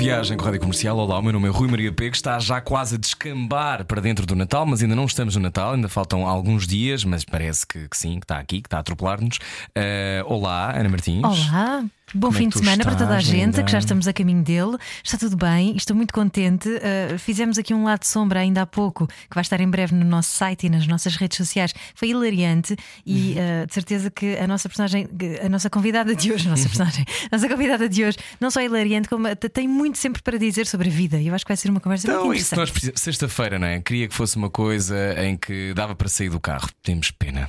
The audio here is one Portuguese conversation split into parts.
Viagem com a Rádio Comercial. Olá, o meu nome é Rui Maria Pego. Está já quase a descambar para dentro do Natal, mas ainda não estamos no Natal, ainda faltam alguns dias, mas parece que, que sim, que está aqui, que está a atropelar-nos. Eh, olá, Ana Martins. Olá, bom Como é fim de semana para toda a gente, linda? que já estamos a caminho dele. Está tudo bem, estou muito contente. Uh, fizemos aqui um lado de sombra ainda há pouco, que vai estar em breve no nosso site e nas nossas redes sociais. Foi hilariante e Uhum. uh, de certeza que a nossa personagem, a nossa convidada de hoje, a nossa personagem, a nossa convidada de hoje, não só é hilariante, como tem muito sempre para dizer sobre a vida. E eu acho que vai ser uma conversa Então, muito interessante. Sexta-feira, não é? Queria que fosse uma coisa em que dava para sair do carro. Temos pena.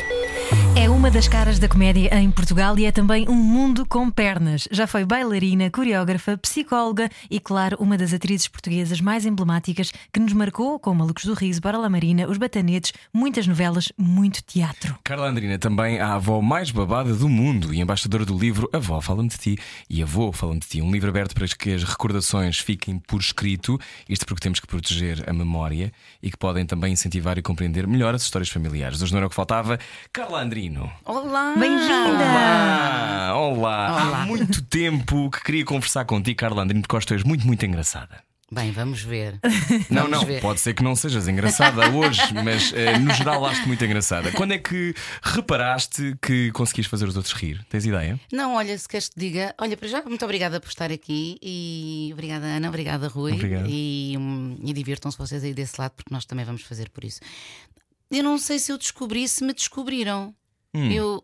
É uma das caras da comédia em Portugal e é também um mundo com pernas. Já foi bailarina, coreógrafa, psicóloga e, claro, uma das atrizes portuguesas mais emblemáticas que nos marcou com Malucos do Riso, Bora La Marina, Os Batanetes, muitas novelas, muito teatro. Carla Andrina, também a avó mais babada do mundo e embaixadora do livro Avó Fala-me de Ti e Avô Fala-me de Ti, um livro aberto para que as recordações fiquem por escrito, isto porque temos que proteger a memória e que podem também incentivar e compreender melhor as histórias familiares. Hoje não era o que faltava. Carla Andrino. Olá! Bem-vinda! Olá, olá! Olá. Há muito tempo que queria conversar contigo, Carla Andrino, porque tu és muito, muito engraçada. Bem, vamos ver. Não, Vamos não, ver. pode ser que não sejas engraçada hoje, mas eh, no geral acho-te muito engraçada. Quando é que reparaste que conseguias fazer os outros rir? Tens ideia? Não, olha, se queres que te diga, olha, para já, muito obrigada por estar aqui e obrigada, Ana, obrigada, Rui. Obrigado. E, hum, e divirtam-se vocês aí desse lado, porque nós também vamos fazer por isso. Eu não sei se eu descobri, se me descobriram. Hum. Eu,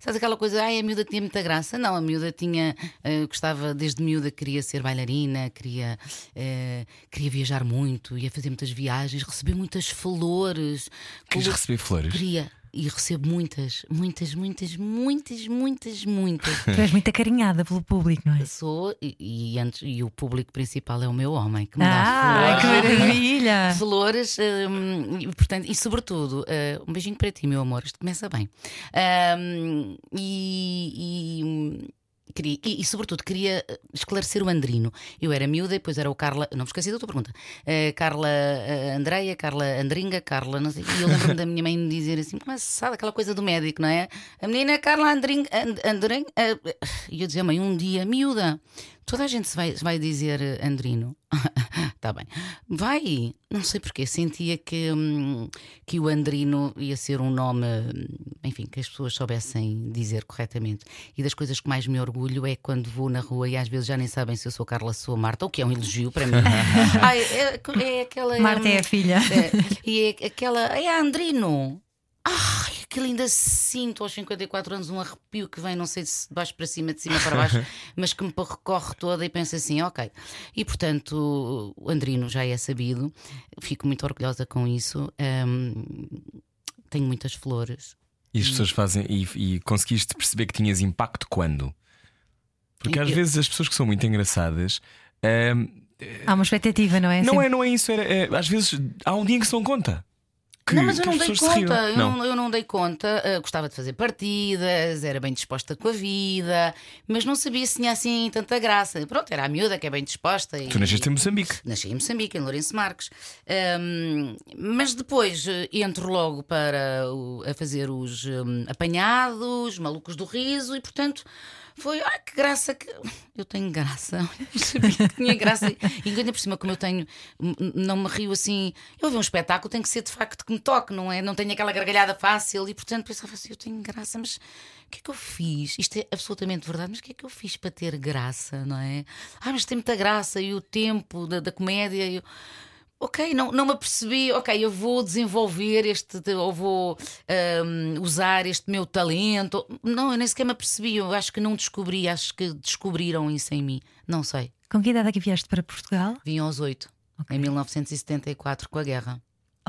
sabes aquela coisa, ai, a miúda tinha muita graça? Não, a miúda tinha, eh, gostava, desde miúda queria ser bailarina, queria, eh, queria viajar muito, ia fazer muitas viagens, receber muitas flores. Colo- receber flores? Queria. E recebo muitas, muitas, muitas, muitas, muitas, muitas. Tu és muito acarinhada pelo público, não é? Sou, e, e antes, e o público principal é o meu homem, que me Ah, dá que flores. maravilha! Flores, hum, e, portanto, e sobretudo, uh, um beijinho para ti, meu amor, isto começa bem. Hum, e, e, hum, queria, e, e, sobretudo, queria eh, esclarecer o Andrino. Eu era miúda, depois era o Carla, não me esqueci da tua pergunta. Uh, Carla uh, Andreia, Carla Andringa, Carla, não sei. E eu lembro-me da minha mãe dizer assim: mas sabe aquela coisa do médico, não é? A menina é Carla Andringa, And, uh, e eu dizia, mãe, um dia, miúda. Toda a gente vai, vai dizer eh, Andrino. Está bem. Vai. Não sei porquê. Sentia que, hum, que o Andrino ia ser um nome, hum, enfim, que as pessoas soubessem dizer corretamente. E das coisas que mais me orgulho é quando vou na rua e às vezes já nem sabem se eu sou Carla, sou Marta, o que é um elogio para mim. Ai, é, é aquela. Marta é a hum, filha. é, e é aquela. É Andrino. Ai, aquilo ainda sinto aos 54 anos um arrepio que vem, não sei se de baixo para cima, de cima para baixo, mas que me recorre toda e penso assim, ok. E portanto, o Andrino já é sabido, fico muito orgulhosa com isso. hum, tenho muitas flores. E as pessoas fazem. E, e conseguiste perceber que tinhas impacto quando? Porque às Eu- vezes as pessoas que são muito engraçadas. ahm, Há uma expectativa, não é? não Sempre- é, não é isso. Era, é, às vezes há um dia em que se dão conta. Que, não, mas eu não dei conta, eu Não. eu não dei conta. Ah, gostava de fazer partidas, era bem disposta com a vida, mas não sabia se tinha assim tanta graça. Pronto, era a miúda que é bem disposta. E, Tu nasceste em Moçambique. Nasci em Moçambique, em Lourenço Marques. Ahm, mas depois eh, entro logo para o- a fazer os hum, apanhados, malucos do riso, e portanto foi, ai que graça que. Eu tenho graça. Eu sabia que tinha graça. E ainda por cima, como eu tenho, n- n- não me rio assim. Eu ver um espetáculo, tem que ser de facto que me toque, não é? Não tenho aquela gargalhada fácil, e portanto pensava assim: eu tenho graça, mas. O que é que eu fiz? Isto é absolutamente verdade, mas o que é que eu fiz para ter graça, não é? Ah, mas tem muita graça e o tempo da, da comédia. Eu... Ok, não, não me apercebi. Ok, eu vou desenvolver este, ou vou hum, usar este meu talento. Não, eu nem sequer me apercebi. Eu acho que não descobri, acho que descobriram isso em mim. Não sei. Com que idade é que vieste para Portugal? Vim aos oito, Ok. em 1974, com a guerra.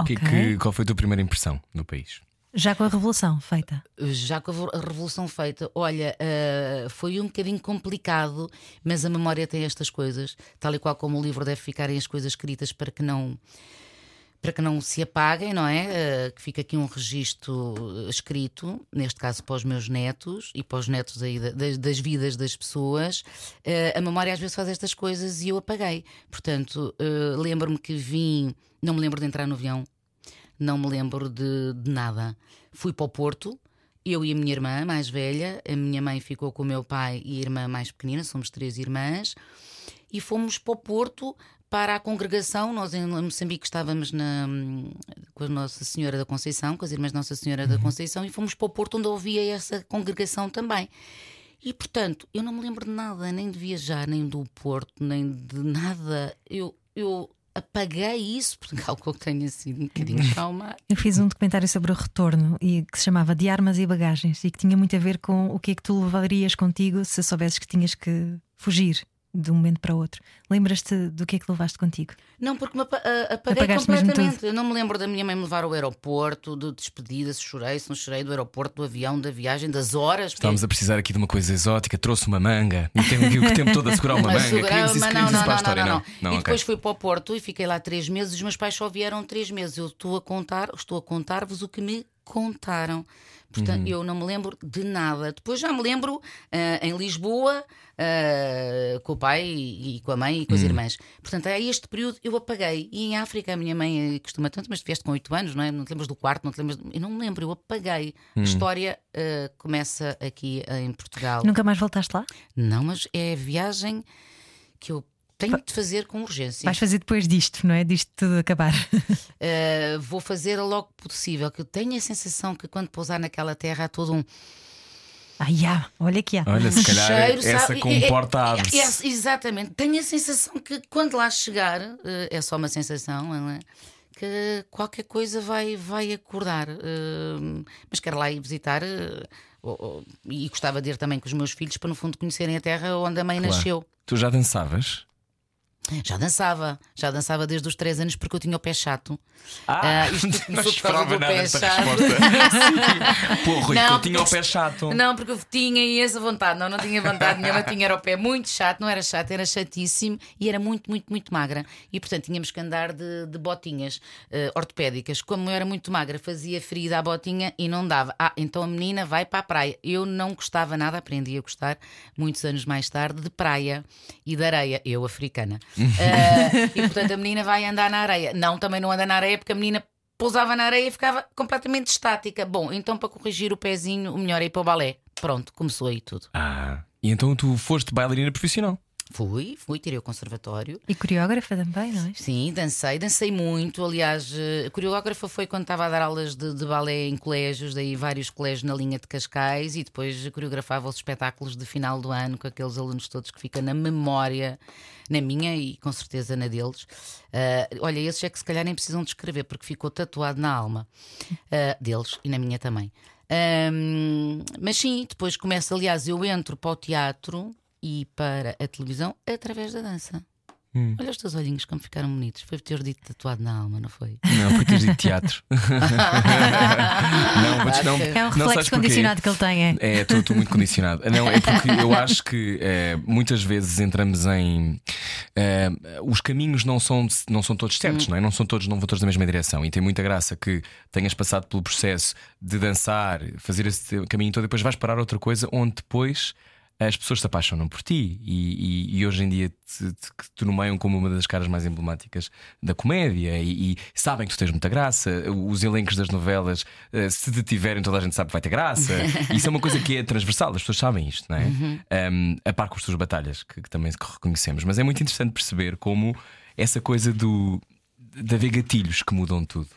Que- Ok. que- qual foi a tua primeira impressão do país? Já com a revolução feita. Já com a vo- a revolução feita, olha, eh, foi um bocadinho complicado, mas a memória tem estas coisas, tal e qual como o livro deve ficarem as coisas escritas para que não para que não se apaguem, não é? Eh, que fica aqui um registro eh, escrito, neste caso para os meus netos e para os netos aí da- das, das vidas das pessoas. Eh, a memória às vezes faz estas coisas e eu apaguei. Portanto, eh, lembro-me que vim, não me lembro de entrar no avião, não me lembro de, de nada. Fui para o Porto, eu e a minha irmã mais velha, a minha mãe ficou com o meu pai e a irmã mais pequenina, somos três irmãs, e fomos para o Porto para a congregação. Nós em Moçambique estávamos na, com a Nossa Senhora da Conceição, com as irmãs Nossa Senhora da Conceição, e fomos para o Porto onde havia essa congregação também. E portanto, eu não me lembro de nada, nem de viajar, nem do Porto, nem de nada. Eu, eu apaguei isso, porque algo que tenha sido um bocadinho trauma. Eu fiz um documentário sobre o retorno e que se chamava De Armas e Bagagens e que tinha muito a ver com o que é que tu levarias contigo se soubesses que tinhas que fugir de um momento para o outro. Lembras-te do que é que levaste contigo? Não, porque me apa- a- apaguei Apagaste completamente. Eu não me lembro da minha mãe me levar ao aeroporto, de despedida, se chorei, se não chorei, do aeroporto, do avião, da viagem, das horas. Estávamos a precisar aqui de uma coisa exótica, trouxe uma manga e tem aqui o tempo todo a segurar uma manga. isso, mas não, não, história, não, não. não. Não, e depois fui para o Porto e fiquei lá três meses. Os meus pais só vieram três meses. Eu estou a contar, estou a contar-vos o que me contaram. Portanto, Uhum. eu não me lembro de nada. Depois já me lembro ah, em Lisboa, ah, com o pai e, e com a mãe e com as Uhum. irmãs. Portanto, a este período eu apaguei. E em África, a minha mãe eh, costuma tanto, mas tu vieste com oito anos, não é? Não te lembras do quarto, não te lembras. Eu não me lembro, eu apaguei. Uhum. A história ah, começa aqui em Portugal. Nunca mais voltaste lá? Não, mas é a viagem que eu tenho de fazer com urgência. Vais fazer depois disto, não é? Disto tudo acabar. Uh, vou fazer logo possível. Que eu tenho a sensação que quando pousar naquela terra há todo um Ai, há, olha que há. Olha, se calhar cheiro. essa sabe? comporta É- é- é- Exatamente. Tenho a sensação que quando lá chegar, uh, é só uma sensação, não é? que qualquer coisa vai, vai acordar. Uh, mas quero lá ir visitar. e gostava de ir também com os meus filhos para, no fundo, conhecerem a terra onde a mãe Claro. nasceu. Tu já dançavas? Já dançava, já dançava desde os 3 anos porque eu tinha o pé chato. Ah, Ah, isto não esperava nada chato. resposta. Rui, Não, eu tinha o pé chato. Não, porque eu tinha essa vontade, não, não tinha vontade nenhuma, tinha era o pé muito chato, não era chato, era chatíssimo e era muito, muito, muito magra. E portanto tínhamos que andar de, de botinhas eh, ortopédicas. Como eu era muito magra, fazia ferida à botinha e não dava. Ah, então a menina vai para a praia. Eu não gostava nada, aprendi a gostar muitos anos mais tarde de praia e de areia, eu africana. Eh, e portanto a menina vai andar na areia. Não, também não anda na areia porque a menina pousava na areia e ficava completamente estática. Bom, então para corrigir o pezinho, o melhor é ir para o balé. Pronto, começou aí tudo. Ah, e então tu foste bailarina profissional. Fui, fui, tirei o conservatório. E coreógrafa também, não é? Sim, dancei, dancei muito. Aliás, eh, coreógrafa foi quando estava a dar aulas de, de balé em colégios, daí vários colégios na linha de Cascais, e depois coreografava os espetáculos de final do ano com aqueles alunos todos que ficam na memória, na minha e com certeza na deles. Ah, olha, esses é que se calhar nem precisam descrever, porque ficou tatuado na alma ah, deles e na minha também. Ahm, mas sim, depois começa, aliás, eu entro para o teatro e para a televisão através da dança. Olha os teus olhinhos como ficaram bonitos. Foi ter dito tatuado na alma, não foi? Não, foi teres de teatro. não, mas não, É um reflexo condicionado que ele tem. É. É, estou muito condicionado. Não, é porque eu acho que eh, muitas vezes entramos em. eh, os caminhos não são, não são todos certos, não é? Não são todos, não vão todos na mesma direção. E tem muita graça que tenhas passado pelo processo de dançar, fazer esse caminho todo, e depois vais parar outra coisa onde depois. As pessoas se apaixonam por ti e, e- e hoje em dia te, te, te nomeiam como uma das caras mais emblemáticas da comédia e, e sabem que tu tens muita graça. Os elencos das novelas, eh, se te tiverem, toda a gente sabe que vai ter graça. Isso é uma coisa que é transversal, as pessoas sabem isto, não é? Um, a par com as tuas batalhas, que, que também reconhecemos. Mas é muito interessante perceber como essa coisa do de haver gatilhos que mudam tudo.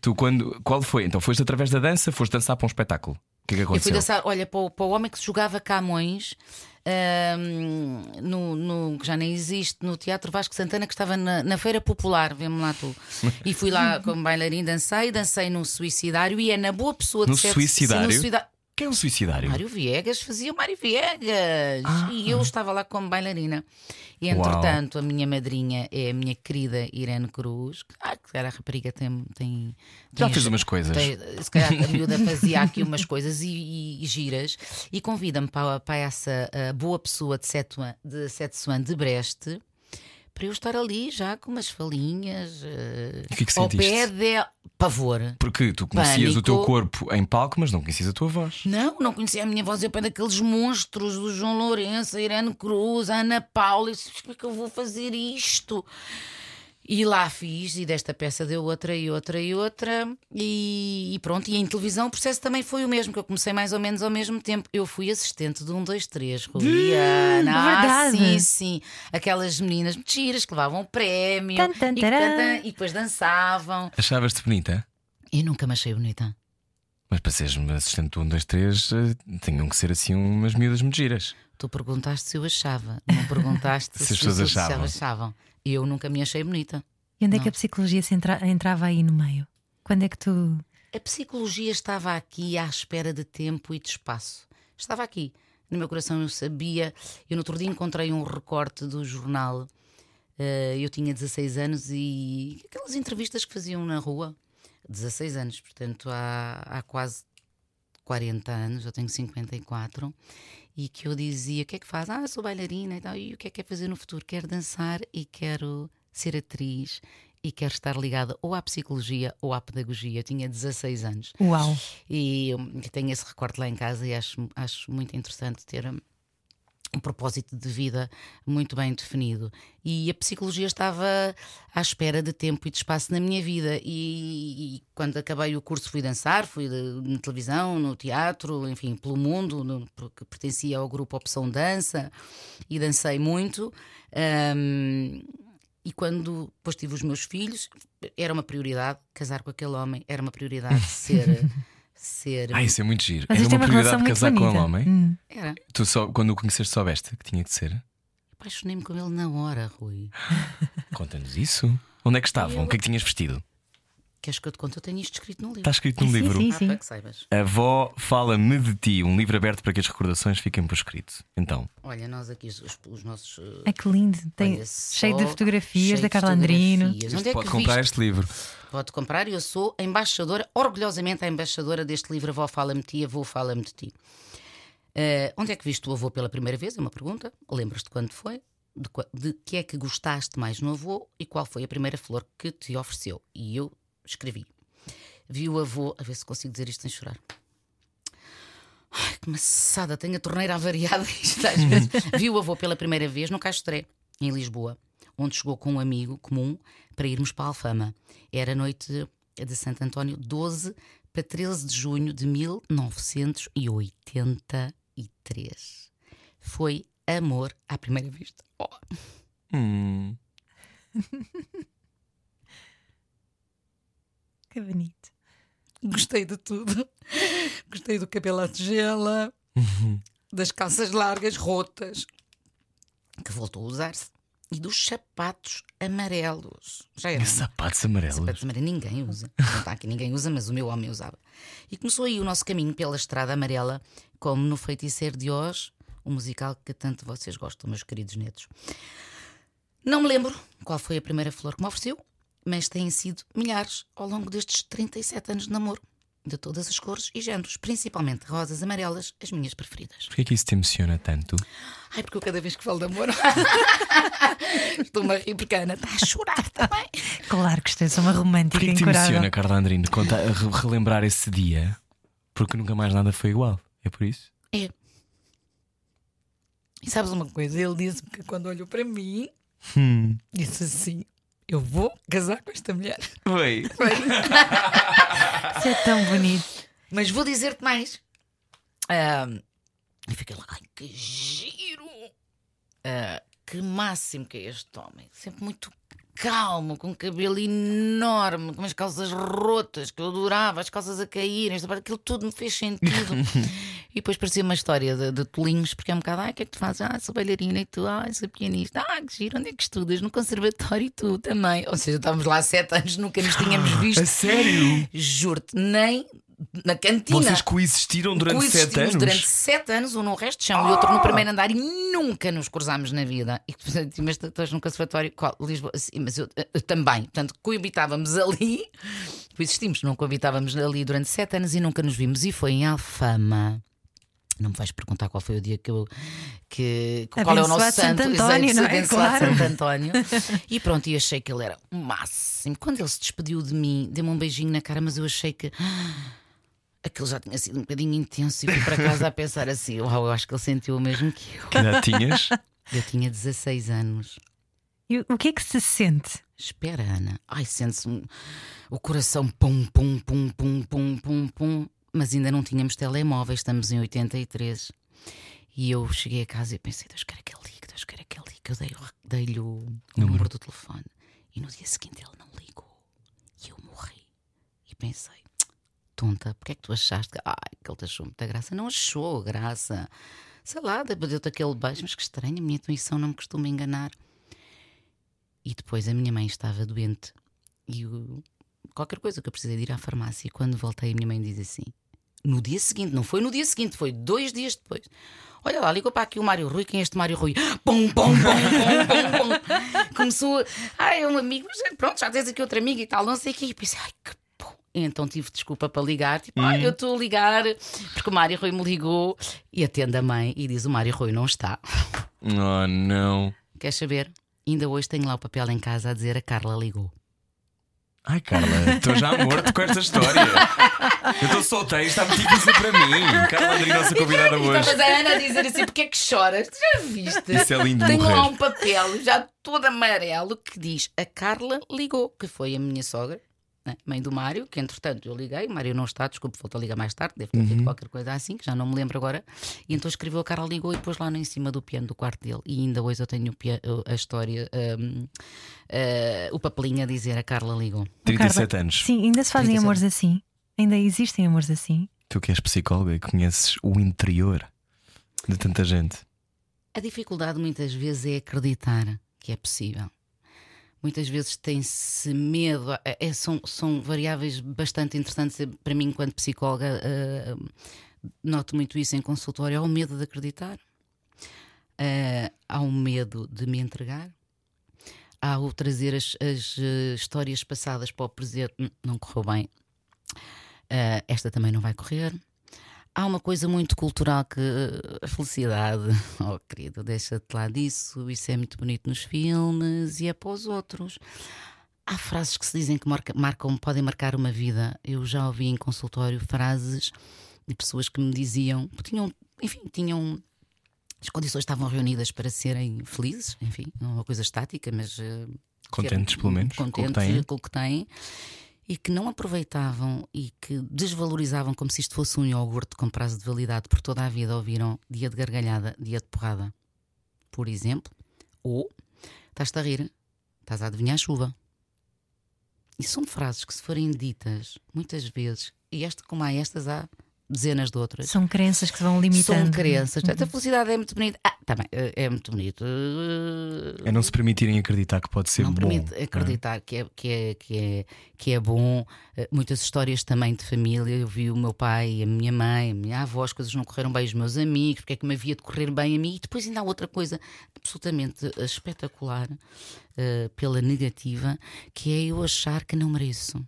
Tu, quando, qual foi? Então, foste através da dança, foste dançar para um espetáculo. Que é que Eu fui aconteceu? dançar, olha, para o, para o homem que jogava Camões, ahm, no, no- que já nem existe, no Teatro Vasco Santana, que estava na, na Feira Popular, vê-me lá tu. E fui lá como bailarina, dancei, dancei no Suicidário e é na boa pessoa de No sete- Suicidário? Sim, no suicida- Quem é o suicidário? Mário Viegas fazia o Mário Viegas e eu estava lá como bailarina. E entretanto, a minha madrinha é a minha querida Irene Cruz, que, ah, que era a rapariga tem. tem, Já tem fez umas coisas. tem- se calhar a miúda fazia aqui umas coisas e, e- e giras e convida-me para, para essa ah, boa pessoa de Setuan de, Setuan de Breste para eu estar ali já com umas falinhas o que é que ao sentiste? pé de pavor. Porque tu conhecias o Pânico. teu corpo em palco, mas não conhecias a tua voz. Não, não conhecia a minha voz. Eu pé daqueles monstros do João Lourenço, a Irene Cruz, a Ana Paula. Eu disse: como é que eu vou fazer isto? E lá fiz, e desta peça deu outra e outra e outra, e, e pronto. E em televisão o processo também foi o mesmo, que eu comecei mais ou menos ao mesmo tempo. Eu fui assistente de um, dois, três, Rubiana. Ah, verdade. sim, sim. Aquelas meninas mentiras que levavam prémio Tan, tan, e, tan, e depois dançavam. Achavas-te bonita? Eu nunca me achei bonita. Mas para seres uma assistente do 1, 2, 3, eh, tinham que ser assim umas miúdas muito giras. Tu perguntaste se eu achava, não perguntaste Se se, as pessoas se achavam. achavam. Eu nunca me achei bonita. E onde é que Não. a psicologia se entra- entrava aí no meio? Quando é que tu. A psicologia estava aqui à espera de tempo e de espaço. Estava aqui. No meu coração eu sabia. Eu no outro dia encontrei um recorte do jornal. Eh, eu tinha 16 anos e aquelas entrevistas que faziam na rua. 16 anos, portanto há, há quase 40 anos, eu tenho 54, e que eu dizia: o que é que faz? Ah, sou bailarina e tal. E o que é que quer fazer no futuro? Quero dançar e quero ser atriz e quero estar ligada ou à psicologia ou à pedagogia. Eu tinha 16 anos. Uau! E hum, tenho esse recorte lá em casa e acho, acho muito interessante ter hum, um propósito de vida muito bem definido. E a psicologia estava à espera de tempo e de espaço na minha vida. E, e quando acabei o curso fui dançar, fui de- na televisão, no teatro, enfim, pelo mundo, no- porque pertencia ao grupo Opção Dança e dancei muito. Hum, e quando depois tive os meus filhos, era uma prioridade casar com aquele homem, era uma prioridade ser. Ser Ah, isso é muito giro. Mas Era é uma prioridade relação muito casar com um homem. Hum. Era. Tu só, quando o conheceste, soubeste que tinha que ser. Apaixonei-me com ele na hora, Rui. Conta-nos isso. Onde é que estavam? O que é que tinhas vestido? Queres que eu te conte? Eu tenho isto escrito no livro. Está escrito no Sim, livro. sim, Ah, sim. para que saibas. A avó fala-me de ti, um livro aberto para que as recordações fiquem por escrito. Então, Olha, nós aqui, os, os nossos. uh, Ai que lindo! Tem, só, cheio de fotografias cheio da Carla Andrino. é que pode comprar viste? este livro. Pode comprar e eu sou a embaixadora, orgulhosamente a embaixadora deste livro Avó Fala-me de Ti, Avô Fala-me de Ti. Eh, onde é que viste o avô pela primeira vez? É uma pergunta. Lembras-te quando foi? De que é que gostaste mais no avô e qual foi a primeira flor que te ofereceu? E eu escrevi. Vi o avô, a ver se consigo dizer isto sem chorar. Ai, que maçada, tenho a torneira avariada isto às vezes. Vi o avô pela primeira vez no Castré, em Lisboa, onde chegou com um amigo comum para irmos para a Alfama. Era noite de Santo António, 12 para 13 de junho de 1983. Foi amor à primeira vista. Oh, Hum. Que bonito. Gostei de tudo. Gostei do cabelo à tigela, das calças largas rotas, que voltou a usar-se, e dos sapatos amarelos. Já era. Sapatos amarelos. Sapatos amarelos ninguém usa. Não está aqui, ninguém usa, mas o meu homem usava. E começou aí o nosso caminho pela estrada amarela, como no Feiticeiro de Oz, o musical que tanto vocês gostam, meus queridos netos. Não me lembro qual foi a primeira flor que me ofereceu, mas têm sido milhares ao longo destes 37 anos de namoro, de todas as cores e géneros, principalmente rosas amarelas, as minhas preferidas. Porquê é que isso te emociona tanto? Ai, porque eu cada vez que falo de amor estou-me a rir porque a Ana está a chorar também. Claro que estou, sou uma romântica Porquê que te emociona, Carla Andrino, conta, relembrar esse dia? Porque nunca mais nada foi igual. É por isso? É. E sabes uma coisa? Ele disse-me que quando olhou para mim, Hum. disse assim: Eu vou casar com esta mulher. Foi. Isso é tão bonito. Mas vou dizer-te mais. Ahm, e fiquei lá, ai que giro! Ah, que máximo que é este homem. Sempre muito calmo, com um cabelo enorme, com umas calças rotas que eu adorava, as calças a caírem, aquilo tudo me fez sentido. e depois parecia uma história de, de tolinhos, porque é um bocado, ah, o que é que tu fazes? Ah, sou bailarina e tu, ah, sou pianista, ah, que giro, onde é que estudas? No conservatório e tu também. Ou seja, estávamos lá há sete anos, nunca nos tínhamos visto. A sério? Juro-te, nem na cantina. Vocês coexistiram durante sete Coexistimos anos? durante sete anos, um no resto de chão e outro no primeiro andar, e nunca nos cruzámos na vida. E portanto, mas estás num conservatório, qual? Lisboa, sim, mas eu, eu também. Portanto, coabitávamos ali, coexistimos, não coabitávamos ali durante sete anos e nunca nos vimos. E foi em Alfama. Não me vais perguntar qual foi o dia que eu. Que, qual é o nosso Santo santo, António, exato, não é? Claro. Santo António. E pronto, e achei que ele era o máximo. Quando ele se despediu de mim, deu-me um beijinho na cara, mas eu achei que. Aquilo já tinha sido um bocadinho intenso e fui para casa a pensar assim: Uau, eu acho que ele sentiu o mesmo que eu. Que tinhas? Eu tinha 16 anos. E o que é que se sente? Espera, Ana. Ai, sente-se um- o coração pum, pum, pum, pum, pum, pum, pum. Mas ainda não tínhamos telemóveis, estamos em 83. E eu cheguei a casa e pensei: Deus quer que ele ligue, Deus quer que ele ligue. Eu dei- dei-lhe o, o número do telefone. E no dia seguinte ele não ligou. E eu morri. E pensei: Tonta, porque é que tu achaste que, ai, que ele te achou muita graça? Não achou graça. Sei lá, deu-te aquele beijo, mas que estranho, a minha intuição não me costuma enganar. E depois a minha mãe estava doente e o- qualquer coisa que eu precisei de ir à farmácia. E quando voltei, a minha mãe diz assim: no dia seguinte, não foi no dia seguinte, foi dois dias depois. Olha lá, ligou para aqui o Mário Rui. Quem é este Mário Rui? Pum, pum, pum, pum, pum, pum. Começou, ai, é um amigo, mas pronto, já tens aqui outra amiga e tal, não sei o quê. E pensei, ai, que pô. Então tive desculpa para ligar, tipo, ai, eu estou a ligar, porque o Mário Rui me ligou e atende a mãe e diz: o Mário Rui não está. Oh, não. Queres saber? Ainda hoje tenho lá o papel em casa a dizer a Carla ligou. Ai, Carla, estou já morto com esta história. Eu estou solteiro, está muito difícil para mim. Carla André, nossa convidada E hoje. estavas a Ana a dizer assim: porque é que choras? Tu já viste? Isso é lindo Tenho morrer. lá um papel já todo amarelo que diz: A Carla ligou, que foi a minha sogra, mãe do Mário, que entretanto eu liguei, o Mário não está, desculpe, voltou a ligar mais tarde, deve ter Uhum. feito qualquer coisa assim, que já não me lembro agora. E então escreveu: A Carla ligou e pôs lá em cima do piano do quarto dele. E ainda hoje eu tenho a história, hum, eh, o papelinho a dizer: A Carla ligou. 37 Carla, anos. Sim, ainda se fazem 37. amores assim? Ainda existem amores assim? Tu que és psicóloga e conheces o interior de tanta gente. A dificuldade muitas vezes é acreditar que é possível. Muitas vezes tem-se medo, é- são, são variáveis bastante interessantes para mim, enquanto psicóloga. eh, noto muito isso em consultório: há o medo de acreditar, eh, há o medo de me entregar, há o trazer as, as, eh, histórias passadas para o presente, "Hum, não correu bem, eh, esta também não vai correr. Há uma coisa muito cultural que eh, a felicidade, oh querido, deixa-te lá disso, isso é muito bonito nos filmes e é para os outros. Há frases que se dizem que marca- marcam, podem marcar uma vida. Eu já ouvi em consultório frases de pessoas que me diziam, tinham, enfim, tinham as condições estavam reunidas para serem felizes, enfim, não é uma coisa estática, mas eh, Contentes, pelo menos, com o que contentes têm. com o que têm e que não aproveitavam e que desvalorizavam como se isto fosse um iogurte com prazo de validade, por toda a vida ouviram dia de gargalhada, dia de porrada, por exemplo, ou estás-te a rir, estás a adivinhar a chuva. E são frases que, se forem ditas muitas vezes, e esta, como há estas, há dezenas de outras. São crenças que se vão limitando. São crenças. Portanto, a felicidade é muito bonita. Ah, tá bem, é é muito bonito. Uh, É não se permitirem acreditar que pode ser não bom. permite não é? acreditar que, é, que, é, que, é, que é bom. Eh, Muitas histórias também de família. Eu vi o meu pai, a minha mãe, a minha avó, as coisas não correram bem, os meus amigos, porque é que me havia de correr bem a mim. E depois ainda há outra coisa absolutamente eh, espetacular eh, pela negativa, que é eu achar que não mereço.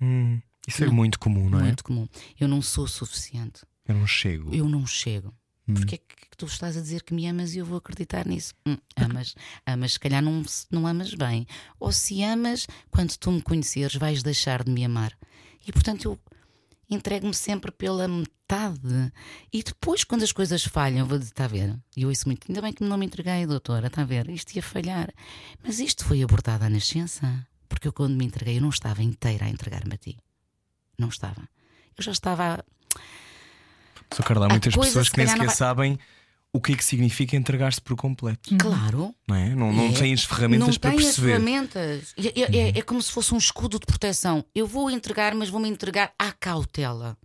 Hum, isso é Não. muito comum, não é? Muito comum. Eu não sou suficiente. Eu não chego. Eu não chego. Hum. Porque é que tu estás a dizer que me amas e eu vou acreditar nisso? Hum, amas, amas, se calhar não, não amas bem. Ou se amas, quando tu me conheceres, vais deixar de me amar. E portanto eu entrego-me sempre pela metade. E depois, quando as coisas falham, vou dizer: está a ver? E eu ouço muito: ainda bem que não me entreguei, doutora, está a ver? Isto ia falhar. Mas isto foi abordado à nascença. Porque eu, quando me entreguei, eu não estava inteira a entregar-me a ti. Não estava. Eu já estava. Só Carla, há muitas pessoas que que nem não sequer sabem o que é que significa entregar-se por completo. Claro. Não é? Não, não É. têm as ferramentas não para tem perceber. as ferramentas. É, é- é- é como se fosse um escudo de proteção. Eu vou entregar, mas vou-me entregar à cautela.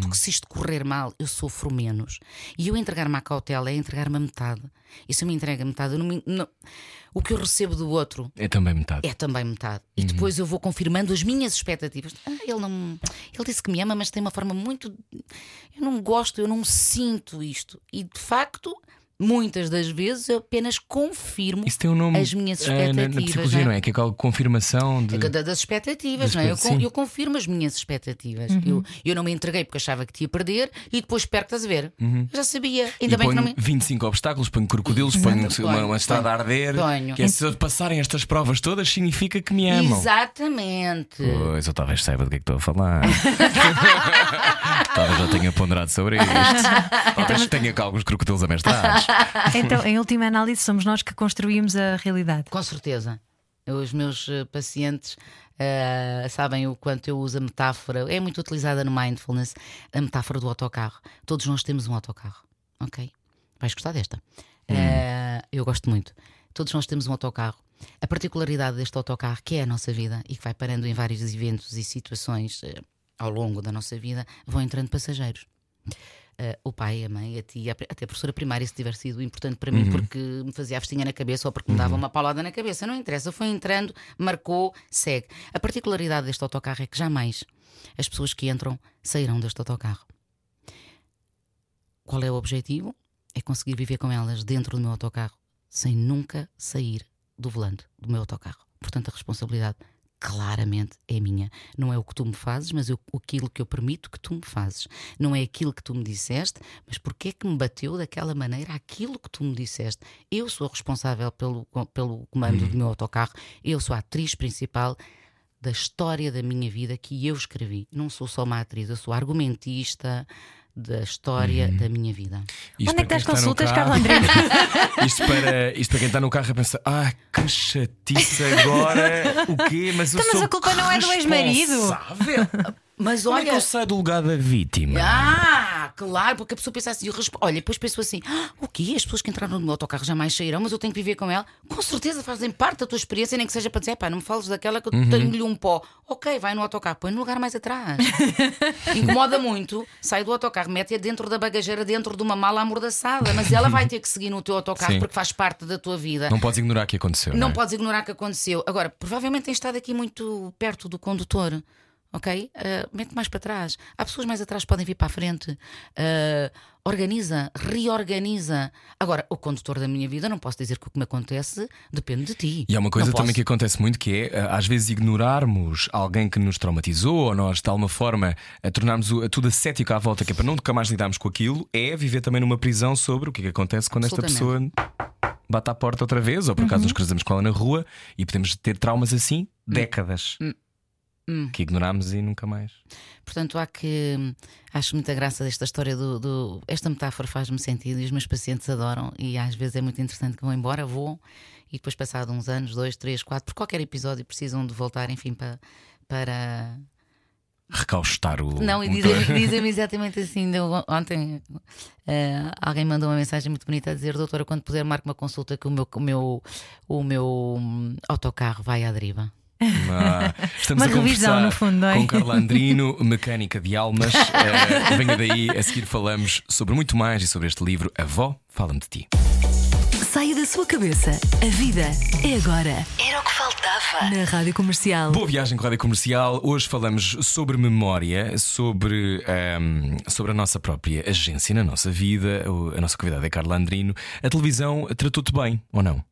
Porque se isto correr mal, eu sofro menos. E eu entregar-me à cautela é entregar-me a metade. E se eu me entrego a metade, eu não me- não- o que eu recebo do outro É também metade. é também metade. E depois eu vou confirmando as minhas expectativas. Ah, ele não. Ele disse que me ama, mas tem uma forma muito. Eu não gosto, eu não sinto isto. E de facto, muitas das vezes eu apenas confirmo Isso tem um nome as minhas eh, na- na, expectativas. psicologia, não é? é? Que é aquela confirmação de. É da- Das expectativas, Das não é? Eu, eu confirmo as minhas expectativas. Uhum. Eu, eu não me entreguei porque achava que te ia perder e depois estás a ver? Eu já sabia. Uhum. E Ainda bem que ponho não me. 25 obstáculos, ponho crocodilos, ponho Exato, uma, ponho, uma estrada a arder. ponho. Que é se passarem estas provas todas, significa que me amam. Exatamente. Pois, eu talvez saiba do que é que estou a falar. talvez eu tenha ponderado sobre isto. Talvez tenha cá alguns crocodilos amestrados. Então, em última análise, somos nós que construímos a realidade. Com certeza. Os meus eh, pacientes eh, sabem o quanto eu uso a metáfora, é muito utilizada no mindfulness, a metáfora do autocarro. Todos nós temos um autocarro, ok? Vais gostar desta? Eh, eu gosto muito. Todos nós temos um autocarro. A particularidade deste autocarro, que é a nossa vida e que vai parando em vários eventos e situações eh, ao longo da nossa vida, vão entrando passageiros. Uh, o pai, a mãe, a tia, até a professora primária, se tiver sido importante para mim porque me fazia a vestinha na cabeça ou porque me dava uma paulada na cabeça, não interessa, foi entrando, marcou, segue. A particularidade deste autocarro é que jamais as pessoas que entram sairão deste autocarro. Qual é o objetivo? É conseguir viver com elas dentro do meu autocarro sem nunca sair do volante do meu autocarro. Portanto, a responsabilidade claramente é minha. Não é o que tu me fazes, mas eu, aquilo que eu permito que tu me fazes. Não é aquilo que tu me disseste, mas porque é que me bateu daquela maneira aquilo que tu me disseste. Eu sou responsável pelo, pelo comando do meu autocarro, eu sou a atriz principal da história da minha vida que eu escrevi. Não sou só uma atriz, eu sou argumentista da história da minha vida. Isto Onde é que para das quem está no consultas, carro- Carla André? Isto para, isto para quem está no carro a pensar, ah, que chatice agora. O quê? Mas eu Então, mas sou a culpa não é do ex-marido. Mas Como é que olha. eu saio do lugar da vítima? Ah, claro, porque a pessoa pensa assim, eu respo- olha, depois pensou assim: ah, o quê? As pessoas que entraram no meu autocarro jamais sairão, mas eu tenho que viver com ela. Com certeza fazem parte da tua experiência, nem que seja para dizer, pá, não me fales daquela que eu Uhum. tenho-lhe um pó. Ok, vai no autocarro, põe no lugar mais atrás. Incomoda muito, sai do autocarro, mete-a dentro da bagageira, dentro de uma mala amordaçada, mas ela vai ter que seguir no teu autocarro Sim. porque faz parte da tua vida. Não podes ignorar o que aconteceu. Não é? podes ignorar que aconteceu. Agora, provavelmente tens estado aqui muito perto do condutor. Ok? Uh, mete mais para trás. Há pessoas mais atrás que podem vir para a frente. Uh, organiza, reorganiza. Agora, o condutor da minha vida, não posso dizer que o que me acontece depende de ti. E há uma coisa Não também posso. que acontece muito que é, eh, às vezes, ignorarmos alguém que nos traumatizou ou nós, de alguma forma, a tornarmos tudo ascético à volta, que é para nunca mais lidarmos com aquilo, é viver também numa prisão sobre o que é que acontece quando esta pessoa bate à porta outra vez, ou por acaso nos cruzamos com ela na rua e podemos ter traumas assim décadas Hum. que ignoramos e nunca mais. Portanto, há que. Acho muita graça desta história do. do- esta metáfora faz-me sentido e os meus pacientes adoram. E às vezes é muito interessante que vão embora, vou e depois, passado uns anos, dois, três, quatro, por qualquer episódio, precisam de voltar, enfim, para. para... Recaustar o. Não, e o dizem- dizem-me exatamente assim. Ontem eh, alguém mandou uma mensagem muito bonita a dizer: Doutora, quando puder, marque uma consulta que o meu, o meu, o meu autocarro vai à deriva. Ah, estamos Uma a revisão, conversar no fundo, não é? Com Carla Andrino, mecânica de almas. Eh, venha daí, a seguir falamos sobre muito mais e sobre este livro. Avó, fala-me de ti. Saia da sua cabeça. A vida é agora. Era o que faltava. Na Rádio Comercial. Boa viagem com a Rádio Comercial. Hoje falamos sobre memória, sobre, ahm, sobre a nossa própria agência na nossa vida. A nossa convidada é Carla Andrino. A televisão tratou-te bem ou não?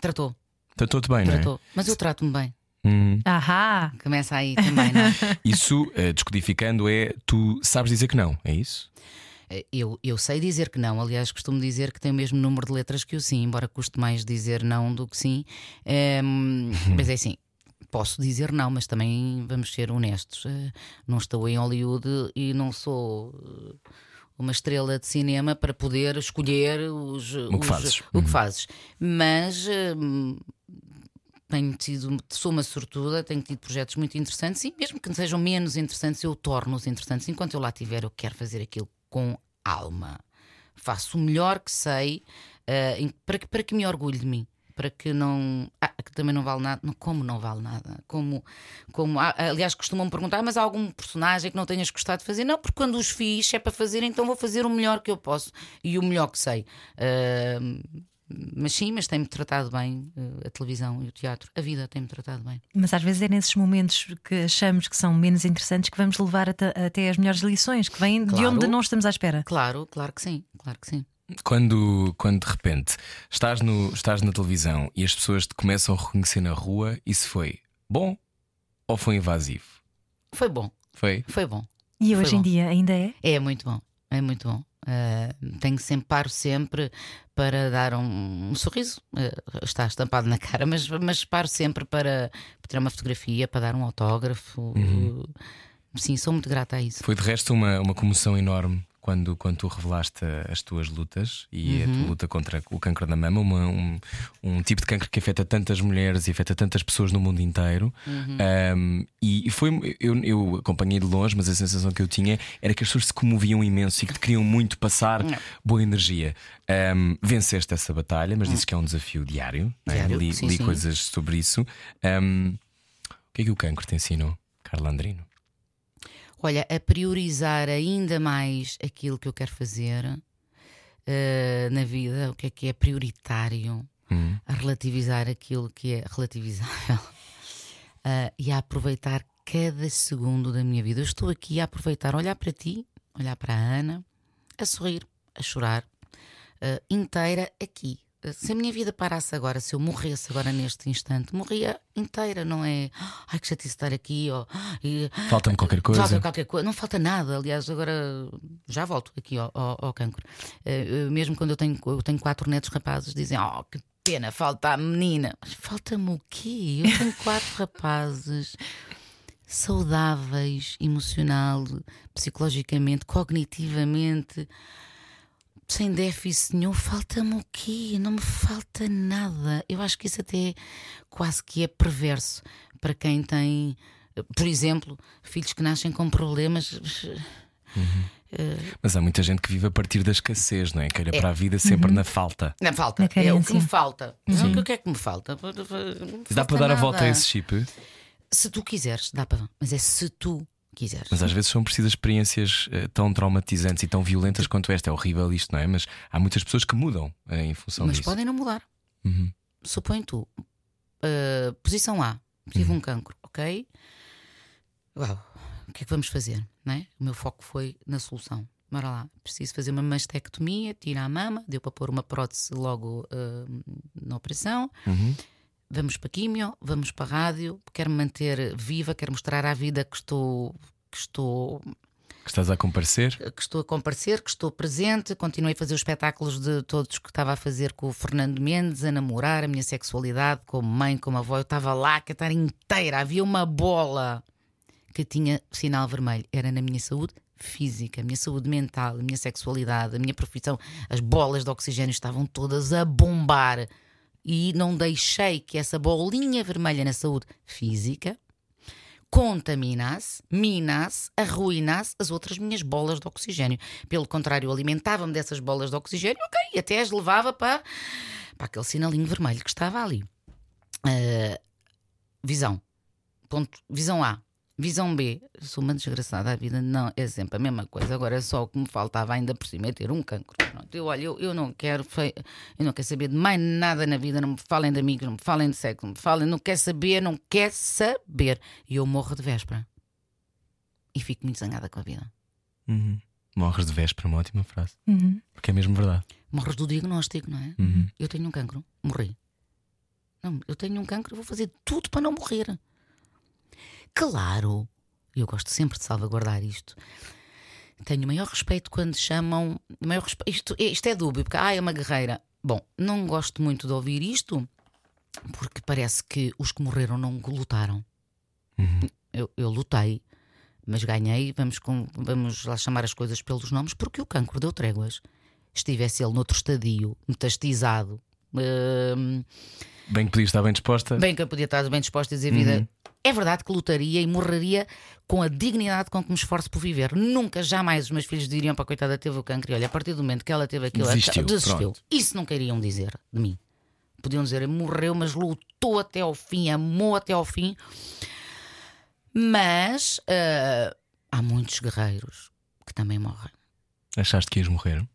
Tratou, Tratou-te bem, não é? tratou. Mas eu trato-me bem. Hum. Ahá! Começa aí também, não é? Isso, eh, descodificando, é tu sabes dizer que não, é isso? Eu, eu sei dizer que não, aliás, costumo dizer que tem o mesmo número de letras que o sim, embora custe mais dizer não do que sim. Ehm, mas é assim, posso dizer não, mas também vamos ser honestos. Eh, não estou em Hollywood e não sou. eh, Uma estrela de cinema para poder escolher os, O que os- fazes. o Uhum. que fazes. Mas hum, tenho tido, sou uma sortuda, tenho tido projetos muito interessantes e mesmo que sejam menos interessantes, eu torno-os interessantes. Enquanto eu lá estiver, eu quero fazer aquilo com alma. Faço o melhor que sei em- para, que, para que me orgulhe de mim. Para que não. Ah, que também não vale nada. Não, como não vale nada? Como, como há- aliás, costumam perguntar, mas há algum personagem que não tenhas gostado de fazer? Não, porque quando os fiz é para fazer, então vou fazer o melhor que eu posso e o melhor que sei. Ah, mas sim, mas tem-me tratado bem eh, a televisão e o teatro. A vida tem-me tratado bem. Mas às vezes é nesses momentos que achamos que são menos interessantes que vamos levar até, até as melhores lições, que vêm de Claro. onde não estamos à espera. Claro, claro que sim, claro que sim. Quando, quando de repente estás, no, estás na televisão e as pessoas te começam a reconhecer na rua, isso foi bom ou foi invasivo? Foi bom, Foi? foi bom. E hoje em dia ainda é? É muito bom, é muito bom. Ah, tenho sempre, paro sempre para dar um, um sorriso. Ah, está estampado na cara, mas, mas paro sempre para, para tirar uma fotografia, para dar um autógrafo. Sim, sou muito grata a isso. Foi de resto uma, uma comoção enorme quando, quando tu revelaste as tuas lutas e a tua luta contra o cancro da mama, uma- um, um tipo de cancro que afeta tantas mulheres e afeta tantas pessoas no mundo inteiro. Um, e foi eu, eu acompanhei de longe, mas a sensação que eu tinha era que as pessoas se comoviam imenso e que te queriam muito passar boa energia. Um, venceste essa batalha, mas dizes que é um desafio diário. não é? Diário, Li, sim, li sim. coisas sobre isso. O que é que o cancro te ensinou, Carla Andrino? Olha, a priorizar ainda mais aquilo que eu quero fazer eh, na vida, o que é que é prioritário, Hum. a relativizar aquilo que é relativizável eh, e a aproveitar cada segundo da minha vida. Eu estou aqui a aproveitar, olhar para ti, olhar para a Ana, a sorrir, a chorar, eh, inteira aqui. Se a minha vida parasse agora, se eu morresse agora neste instante, morria inteira, não é? Ai, que chatice estar aqui, ó, e- Falta-me qualquer coisa. Falta qualquer coisa. Não falta nada. Aliás, agora já volto aqui ao, ao, ao cancro. Eh, mesmo quando eu tenho, eu tenho quatro netos rapazes, dizem: Oh, que pena, falta a menina. Mas falta-me o quê? Eu tenho quatro rapazes saudáveis, emocional, psicologicamente, cognitivamente. Sem déficit nenhum, falta-me o quê? Não me falta nada. Eu acho que isso até quase que é perverso para quem tem, por exemplo, filhos que nascem com problemas. Mas há muita gente que vive a partir da escassez, não é? Que olha para a vida sempre na falta. Não falta. Na É o que me falta. Não, O que é que me falta? Dá falta para dar a volta a nada. esse chip, Se tu quiseres, dá para. Mas é se tu quiseres. mas às vezes são precisas experiências eh, tão traumatizantes e tão violentas quanto esta. É horrível isto, não é? Mas há muitas pessoas que mudam eh, em função Mas disso. podem não mudar. Uhum. Supõe tu, uh, posição A, tive um cancro, ok? Uau, o que é que vamos fazer? Não é? O meu foco foi na solução. Bora lá, preciso fazer uma mastectomia, tirar a mama, deu para pôr uma prótese logo uh, na operação. Uhum. Vamos para químio, vamos para a rádio, quero me manter viva, quero mostrar à vida que estou, que estou Que estás a comparecer? que estou a comparecer, que estou presente, continuei a fazer os espetáculos de todos que estava a fazer com o Fernando Mendes, a namorar, a minha sexualidade, como mãe, como avó. Eu estava lá a cantar inteira, havia uma bola que tinha sinal vermelho. Era na minha saúde física, a minha saúde mental, a minha sexualidade, a minha profissão. As bolas de oxigênio estavam todas a bombar. E não deixei que essa bolinha vermelha na saúde física contaminasse, minasse, arruinasse as outras minhas bolas de oxigênio. Pelo contrário, alimentava-me dessas bolas de oxigênio, ok, e até as levava para, para aquele sinalinho vermelho que estava ali. Ah, visão. Ponto. Visão A. Visão B. Sou uma desgraçada a vida. Não, é sempre a mesma coisa. Agora só o que me faltava ainda por cima é ter um cancro. Pronto, eu, olha, eu, eu não quero eu não quero saber de mais nada na vida. Não me falem de amigos, não me falem de sexo, não me falem, não quer saber, não quer saber. E eu morro de véspera. E fico muito zangada com a vida. Uhum. Morres de véspera, uma ótima frase. Uhum. Porque é mesmo verdade. Morres do diagnóstico, não é? Uhum. Eu tenho um cancro, morri. Não, eu tenho um cancro, vou fazer tudo para não morrer. Claro, eu gosto sempre de salvaguardar isto. Tenho o maior respeito quando chamam. Maior respe... isto, isto é dúbio, porque ah, é uma guerreira. Bom, não gosto muito de ouvir isto, porque parece que os que morreram não lutaram. Eu, eu lutei, mas ganhei. Vamos, com, vamos lá chamar as coisas pelos nomes, porque o cancro deu tréguas. Estivesse ele noutro estadio, metastizado, hum, Bem que podias estar bem disposta. bem que eu podia estar bem disposta a dizer vida. É verdade que lutaria e morreria com a dignidade com que me esforço por viver. Nunca, jamais os meus filhos diriam para a coitada teve o cancro. E olha, a partir do momento que ela teve aquilo, Desistiu, desistiu. pronto. Isso nunca iriam dizer de mim. podiam dizer morreu, mas lutou até ao fim, amou até ao fim. Mas uh, há muitos guerreiros que também morrem. Achaste que ias morrer?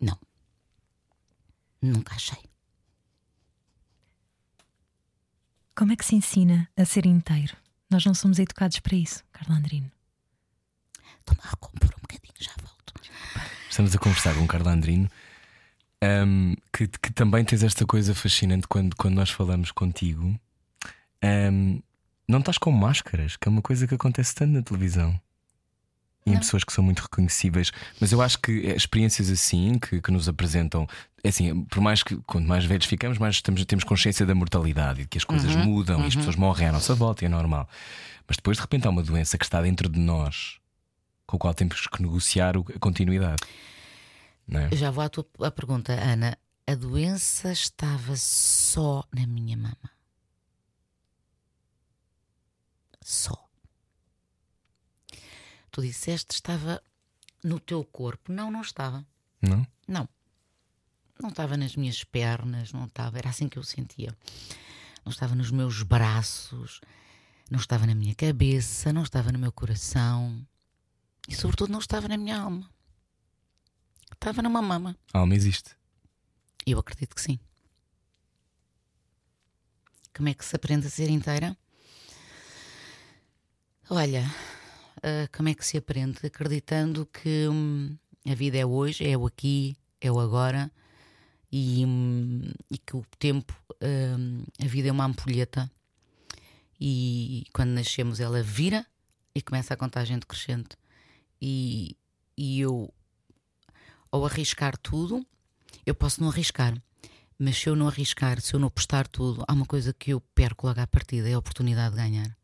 Não. Nunca achei. Como é que se ensina a ser inteiro? Nós não somos educados para isso, Carla Andrino. Toma a compor um bocadinho, já volto. Estamos a conversar com o Carla Andrino, um, que, que, também tens esta coisa fascinante quando, quando nós falamos contigo. Um, não estás com máscaras, que é uma coisa que acontece tanto na televisão. E em pessoas que são muito reconhecíveis. Mas eu acho que experiências assim que, que nos apresentam, é assim, por mais que quanto mais velhos ficamos, mais temos, temos consciência da mortalidade e de que as coisas Uhum, mudam e as pessoas morrem à nossa volta e é normal. Mas depois de repente há uma doença que está dentro de nós com a qual temos que negociar a continuidade. É? Eu já vou à tua à pergunta, Ana. A doença estava só na minha mama. Só. Tu disseste estava no teu corpo. Não, não estava. Não? Não. Não estava nas minhas pernas, não estava. Era assim que eu sentia. Não estava nos meus braços, não estava na minha cabeça, não estava no meu coração e, sobretudo, não estava na minha alma. Estava numa mama. A alma existe. Eu acredito que sim. Como é que se aprende a ser inteira? Olha, ah, como é que se aprende? Acreditando que hum, a vida é hoje, é o aqui, é o agora e, hum, e que o tempo, hum, a vida é uma ampulheta e quando nascemos ela vira e começa a contagem decrescente. E, e eu, ao arriscar tudo, eu posso não arriscar, mas se eu não arriscar, se eu não apostar tudo, há uma coisa que eu perco logo à partida: é a oportunidade de ganhar.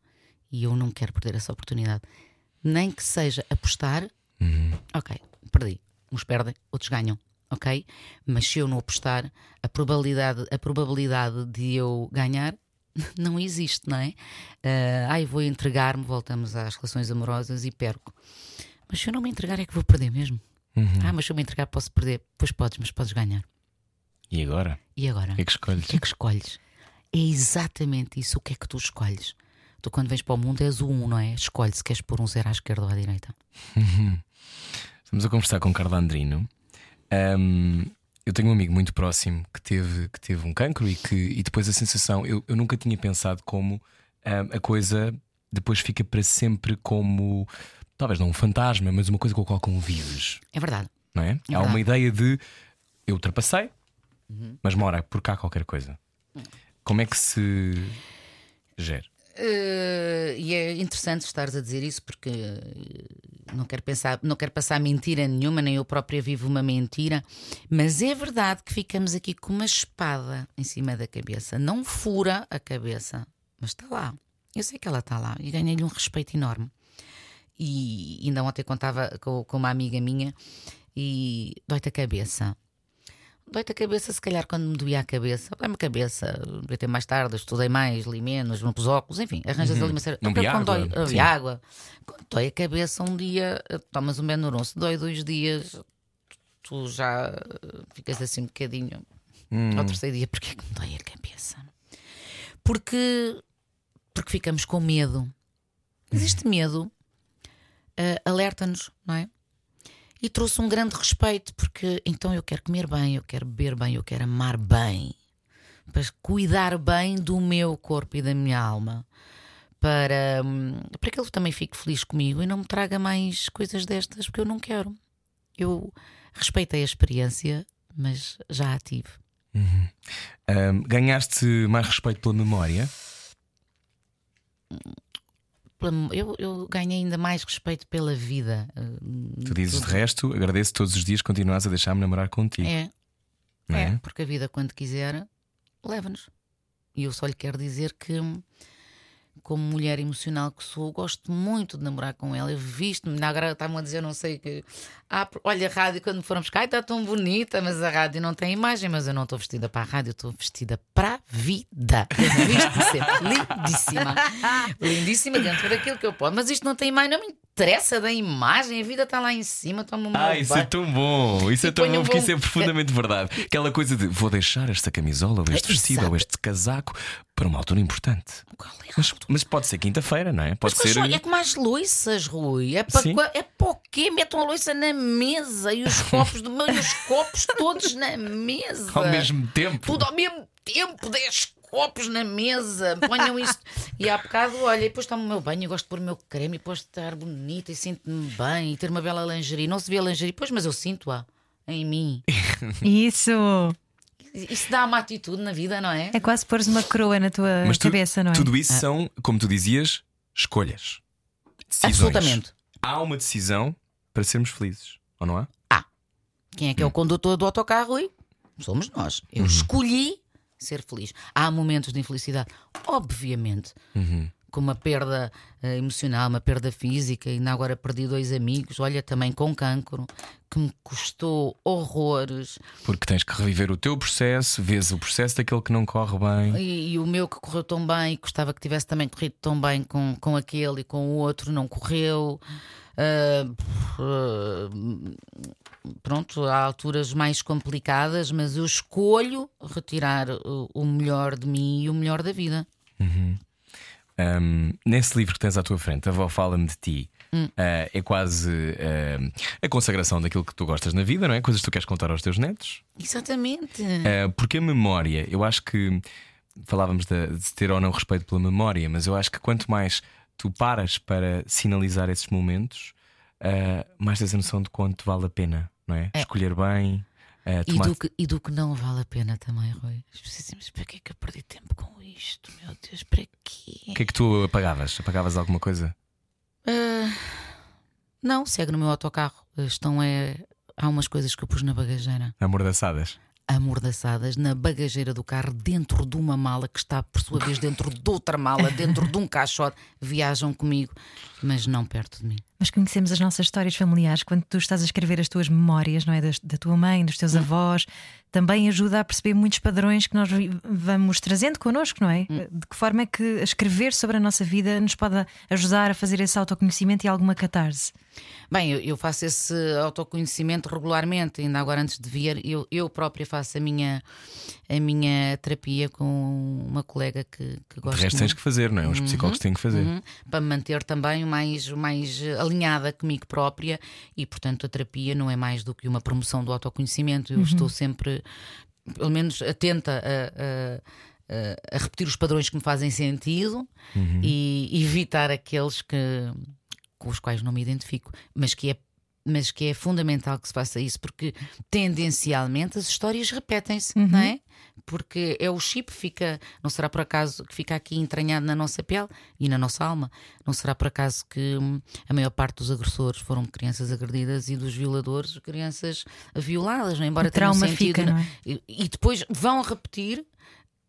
E eu não quero perder essa oportunidade. Nem que seja apostar, ok, perdi. Uns perdem, outros ganham, ok? Mas se eu não apostar, a probabilidade, a probabilidade de eu ganhar não existe, não é? Ah, ai, vou entregar-me, voltamos às relações amorosas e perco. Mas se eu não me entregar, é que vou perder mesmo. Ah, mas se eu me entregar, posso perder. Pois podes, mas podes ganhar. E agora? E agora? O que é que escolhes? O que é que escolhes? É exatamente isso. O que é que tu escolhes? Tu, quando vens para o mundo, és o um, não é? Escolhe se queres pôr um zero à esquerda ou à direita. Estamos a conversar com Carla Andrino. Ahm, eu tenho um amigo muito próximo que teve, que teve um cancro e que e depois a sensação, eu, eu nunca tinha pensado como ahm, a coisa depois fica para sempre como talvez não um fantasma, mas uma coisa com a qual convives, É verdade. não é? Há verdade. uma ideia de eu ultrapassei, mas mora por cá qualquer coisa. Como é que se gera? Eh, e é interessante estares a dizer isso porque eh, não quero pensar, não quero passar mentira nenhuma, nem eu própria vivo uma mentira, mas é verdade que ficamos aqui com uma espada em cima da cabeça. Não fura a cabeça, mas está lá. Eu sei que ela está lá e ganhei-lhe um respeito enorme. E ainda ontem contava com, com uma amiga minha e dói-te a cabeça. Dói-te a cabeça, se calhar, quando me doía a cabeça. Dói-me a cabeça, devia ter mais tarde, estudei mais, li menos, não pus óculos, enfim, arranjas ali uma série. Não Até vi quando água, Dói, vi água. Quando dói a cabeça, um dia tomas um Benuron, se dói dois dias, tu já eh, ficas assim um bocadinho. Ao terceiro dia, porque é que me dói a cabeça? Porque, porque ficamos com medo. Mas este medo eh, alerta-nos, não é? E trouxe um grande respeito, porque então eu quero comer bem, eu quero beber bem, eu quero amar bem, para cuidar bem do meu corpo e da minha alma, para, hum, para que ele também fique feliz comigo e não me traga mais coisas destas, porque eu não quero. Eu respeitei a experiência, mas já a tive. Ahm, ganhaste mais respeito pela memória? Eu, eu ganhei ainda mais respeito pela vida. Tu dizes de resto, agradeço todos os dias que continuas a deixar-me namorar contigo. É, É, é? porque a vida, quando quiser, leva-nos. E eu só lhe quero dizer que, como mulher emocional que sou, gosto muito de namorar com ela. Eu visto-me, agora estavam a dizer, não sei que. Ah, olha, a rádio, quando buscar, "Ai, está tão bonita, mas a rádio não tem imagem. Mas eu não estou vestida para a rádio, estou vestida para a vida. Eu visto-me sempre lindíssima. lindíssima dentro daquilo que eu posso. Mas isto não tem imagem, não me interessa da imagem, a vida está lá em cima, toma uma Ah, isso é tão bom. Isso E é tão bom porque bom- isso é profundamente verdade. Aquela coisa de vou deixar esta camisola, ou este É, vestido, exato. ou este casaco para uma altura importante. Mas, mas pode ser quinta-feira, não é? Pode Mas ser. É como as loiças, Rui. É para Sim. é para o quê? Metam a loiça na mesa e os copos, de, e os copos todos na mesa. Ao mesmo tempo. Tudo ao mesmo tempo, 10 copos na mesa, ponham isto. E há bocado, olha, e depois tomo o meu banho, eu gosto de pôr o meu creme e depois de estar bonita e sinto-me bem e ter uma bela lingerie. Não se vê a lingerie, pois, mas eu sinto-a em mim. Isso! Isso dá uma atitude na vida, não é? É quase pôres uma coroa na tua Mas tu- cabeça, não é? tudo isso são, como tu dizias, escolhas. Decisões. Absolutamente. Há uma decisão para sermos felizes, ou não há? Quem é que é o condutor do autocarro, Rui? Somos nós. Eu escolhi ser feliz. Há momentos de infelicidade, obviamente. Com uma perda eh, emocional, uma perda física, ainda agora perdi dois amigos, olha, também com cancro, que me custou horrores. Porque tens que reviver o teu processo, vês o processo daquele que não corre bem. E, e o meu que correu tão bem, gostava que tivesse também corrido tão bem com, com aquele e com o outro, não correu. Ah, ah, pronto, há alturas mais complicadas, mas eu escolho retirar o, o melhor de mim e o melhor da vida. Um, nesse livro que tens à tua frente, A Avó Fala-me de Ti, Hum. uh, é quase uh, a consagração daquilo que tu gostas na vida, não é? Coisas que tu queres contar aos teus netos. Exatamente. Uh, porque a memória, eu acho que falávamos de, de ter ou não respeito pela memória, mas eu acho que quanto mais tu paras para sinalizar esses momentos, uh, mais tens a noção de quanto vale a pena, não é? Escolher bem. uh, E tomar- do, que, e do que não vale a pena também, Rui. As pessoas dizem, mas para que é que eu perdi tempo com isto? Meu Deus, para quê? O que é que tu apagavas? Apagavas alguma coisa? Ah, não, segue no meu autocarro. Estão é. Há umas coisas que eu pus na bagageira. Amordaçadas? Amordaçadas na bagageira do carro, dentro de uma mala que está, por sua vez, dentro de outra mala, dentro de um caixote. Viajam comigo, mas não perto de mim. Mas conhecemos as nossas histórias familiares quando tu estás a escrever as tuas memórias, não é? Das- Da, tua mãe, dos Hum. teus avós, também ajuda a perceber muitos padrões que nós vamos trazendo connosco, não é? Hum. De que forma é que escrever sobre a nossa vida nos pode ajudar a fazer esse autoconhecimento e alguma catarse? Bem, eu, eu faço esse autoconhecimento regularmente, ainda agora antes de vir, eu, eu própria faço a minha, a minha terapia com uma colega que, que De gosto resto tens que fazer, não é? Os psicólogos têm que fazer. Uhum, para me manter também o mais, o mais alinhada comigo própria e, portanto, a terapia não é mais do que uma promoção do autoconhecimento. Eu estou sempre, pelo menos, atenta a, a- a- repetir os padrões que me fazem sentido e evitar aqueles que, com os quais não me identifico, mas que é. Mas que é fundamental que se faça isso, porque tendencialmente as histórias repetem-se, não é? Porque é o chip fica, não será por acaso que fica aqui entranhado na nossa pele e na nossa alma. Não será por acaso que hum, a maior parte dos agressores foram crianças agredidas e dos violadores crianças violadas, não é? embora O tenham trauma sentido, fica, não é? e, e depois vão repetir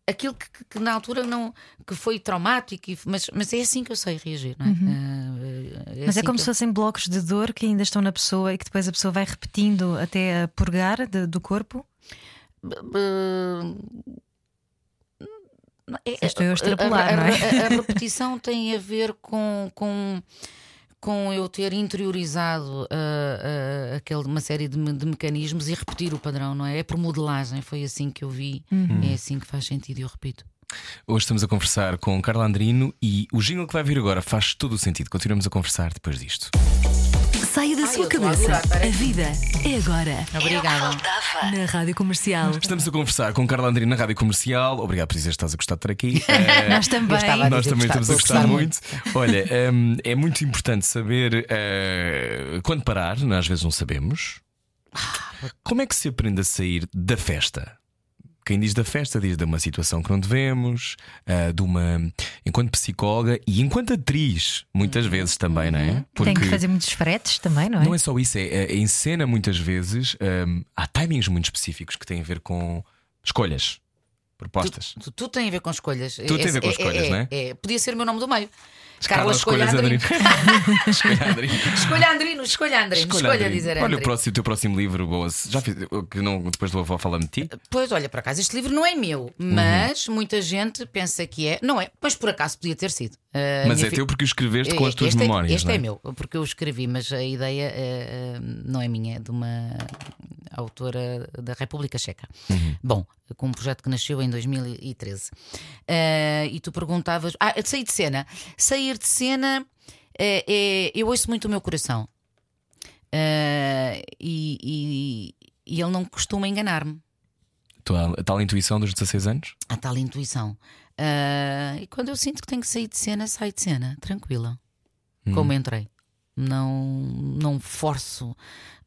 aquilo que, que- que na altura não que foi traumático, mas, mas é assim que eu sei reagir, não é? Uhum. Mas é assim como que se eu- fossem blocos de dor que ainda estão na pessoa e que depois a pessoa vai repetindo até a purgar de- do corpo. É- Estou eu a extrapolar, a, a- não é? a- a repetição tem a ver com, com, com eu ter interiorizado ah, ah, aquele, uma série de, de mecanismos e repetir o padrão, não é? É por modelagem, foi assim que eu vi, Uhum. é assim que faz sentido e eu repito. Hoje estamos a conversar com Carla Andrino e o jingle que vai vir agora faz todo o sentido. Continuamos a conversar depois disto. Saia da Ai, sua a cabeça. A aqui. vida é agora. Obrigada. Na Rádio Comercial. Estamos a conversar com Carla Andrino na Rádio Comercial. Obrigado por dizer que estás a gostar de estar aqui. Eh, Nós também. a Nós também estamos a gostar a muito. Olha, hum, é muito importante saber eh, quando parar, nós às vezes não sabemos. Como é que se aprende a sair da festa? Quem diz da festa diz de uma situação que não devemos, ah, de uma. enquanto psicóloga e enquanto atriz, muitas vezes também, não é? Tem que fazer muitos fretes também, não é? Não é só isso, é, é em cena muitas vezes hum, há timings muito específicos que têm a ver com escolhas. Propostas. Tu, tu tem a ver com escolhas. Tudo tem a ver com escolhas, é, não é? é? Podia ser o meu nome do meio. Carla Escolha Andrino. Escolha Andrino. Escolha Andrino, escolha Andrino, escolha, Andrino. dizer Olha o, Andrino. próximo, teu próximo livro, boa. Já fiz, que não, depois do avó fala-me de ti. Pois, olha, por acaso este livro não é meu, Uhum. mas muita gente pensa que é. Não é, mas por acaso podia ter sido. A Mas é fi- teu porque o escreveste com as tuas este é- memórias. Este não é meu, porque eu escrevi, mas a ideia eh, não é minha, é de uma autora da República Checa. Uhum. Bom, com um projeto que nasceu em 2013. Eh, e tu perguntavas. Ah, sair de cena. Sair de cena, é, é- eu ouço muito o meu coração. Eh, e, e- e ele não costuma enganar-me. A tal intuição dos 16 anos? a tal intuição. Ah, e quando eu sinto que tenho que sair de cena, saio de cena, tranquila. Como entrei. Não, não forço.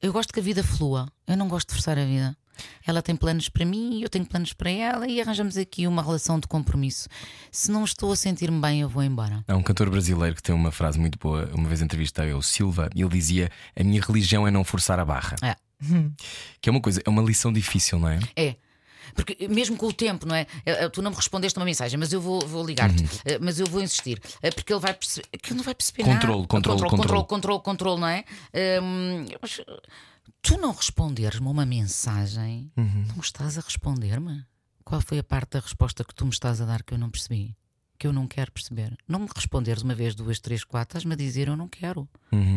Eu gosto que a vida flua. Eu não gosto de forçar a vida. Ela tem planos para mim, eu tenho planos para ela e arranjamos aqui uma relação de compromisso. Se não estou a sentir-me bem, eu vou embora. Há um cantor brasileiro que tem uma frase muito boa. Uma vez entrevistei o Silva e ele dizia: A minha religião é não forçar a barra. É. Que é uma coisa, é uma lição difícil, não é? É. Porque mesmo com o tempo, não é? Eh, eh, Tu não me respondeste uma mensagem, mas eu vou, vou ligar-te, Eh, mas eu vou insistir, porque ele vai perceber que ele não vai perceber Controle, nada. controle, controle, controle. controle, controle, não é? Hum, mas, eh, tu não responderes-me uma mensagem, não estás a responder-me? Qual foi a parte da resposta que tu me estás a dar que eu não percebi? Que eu não quero perceber. Não me responderes uma vez, duas, três, quatro, estás-me a dizer eu não quero.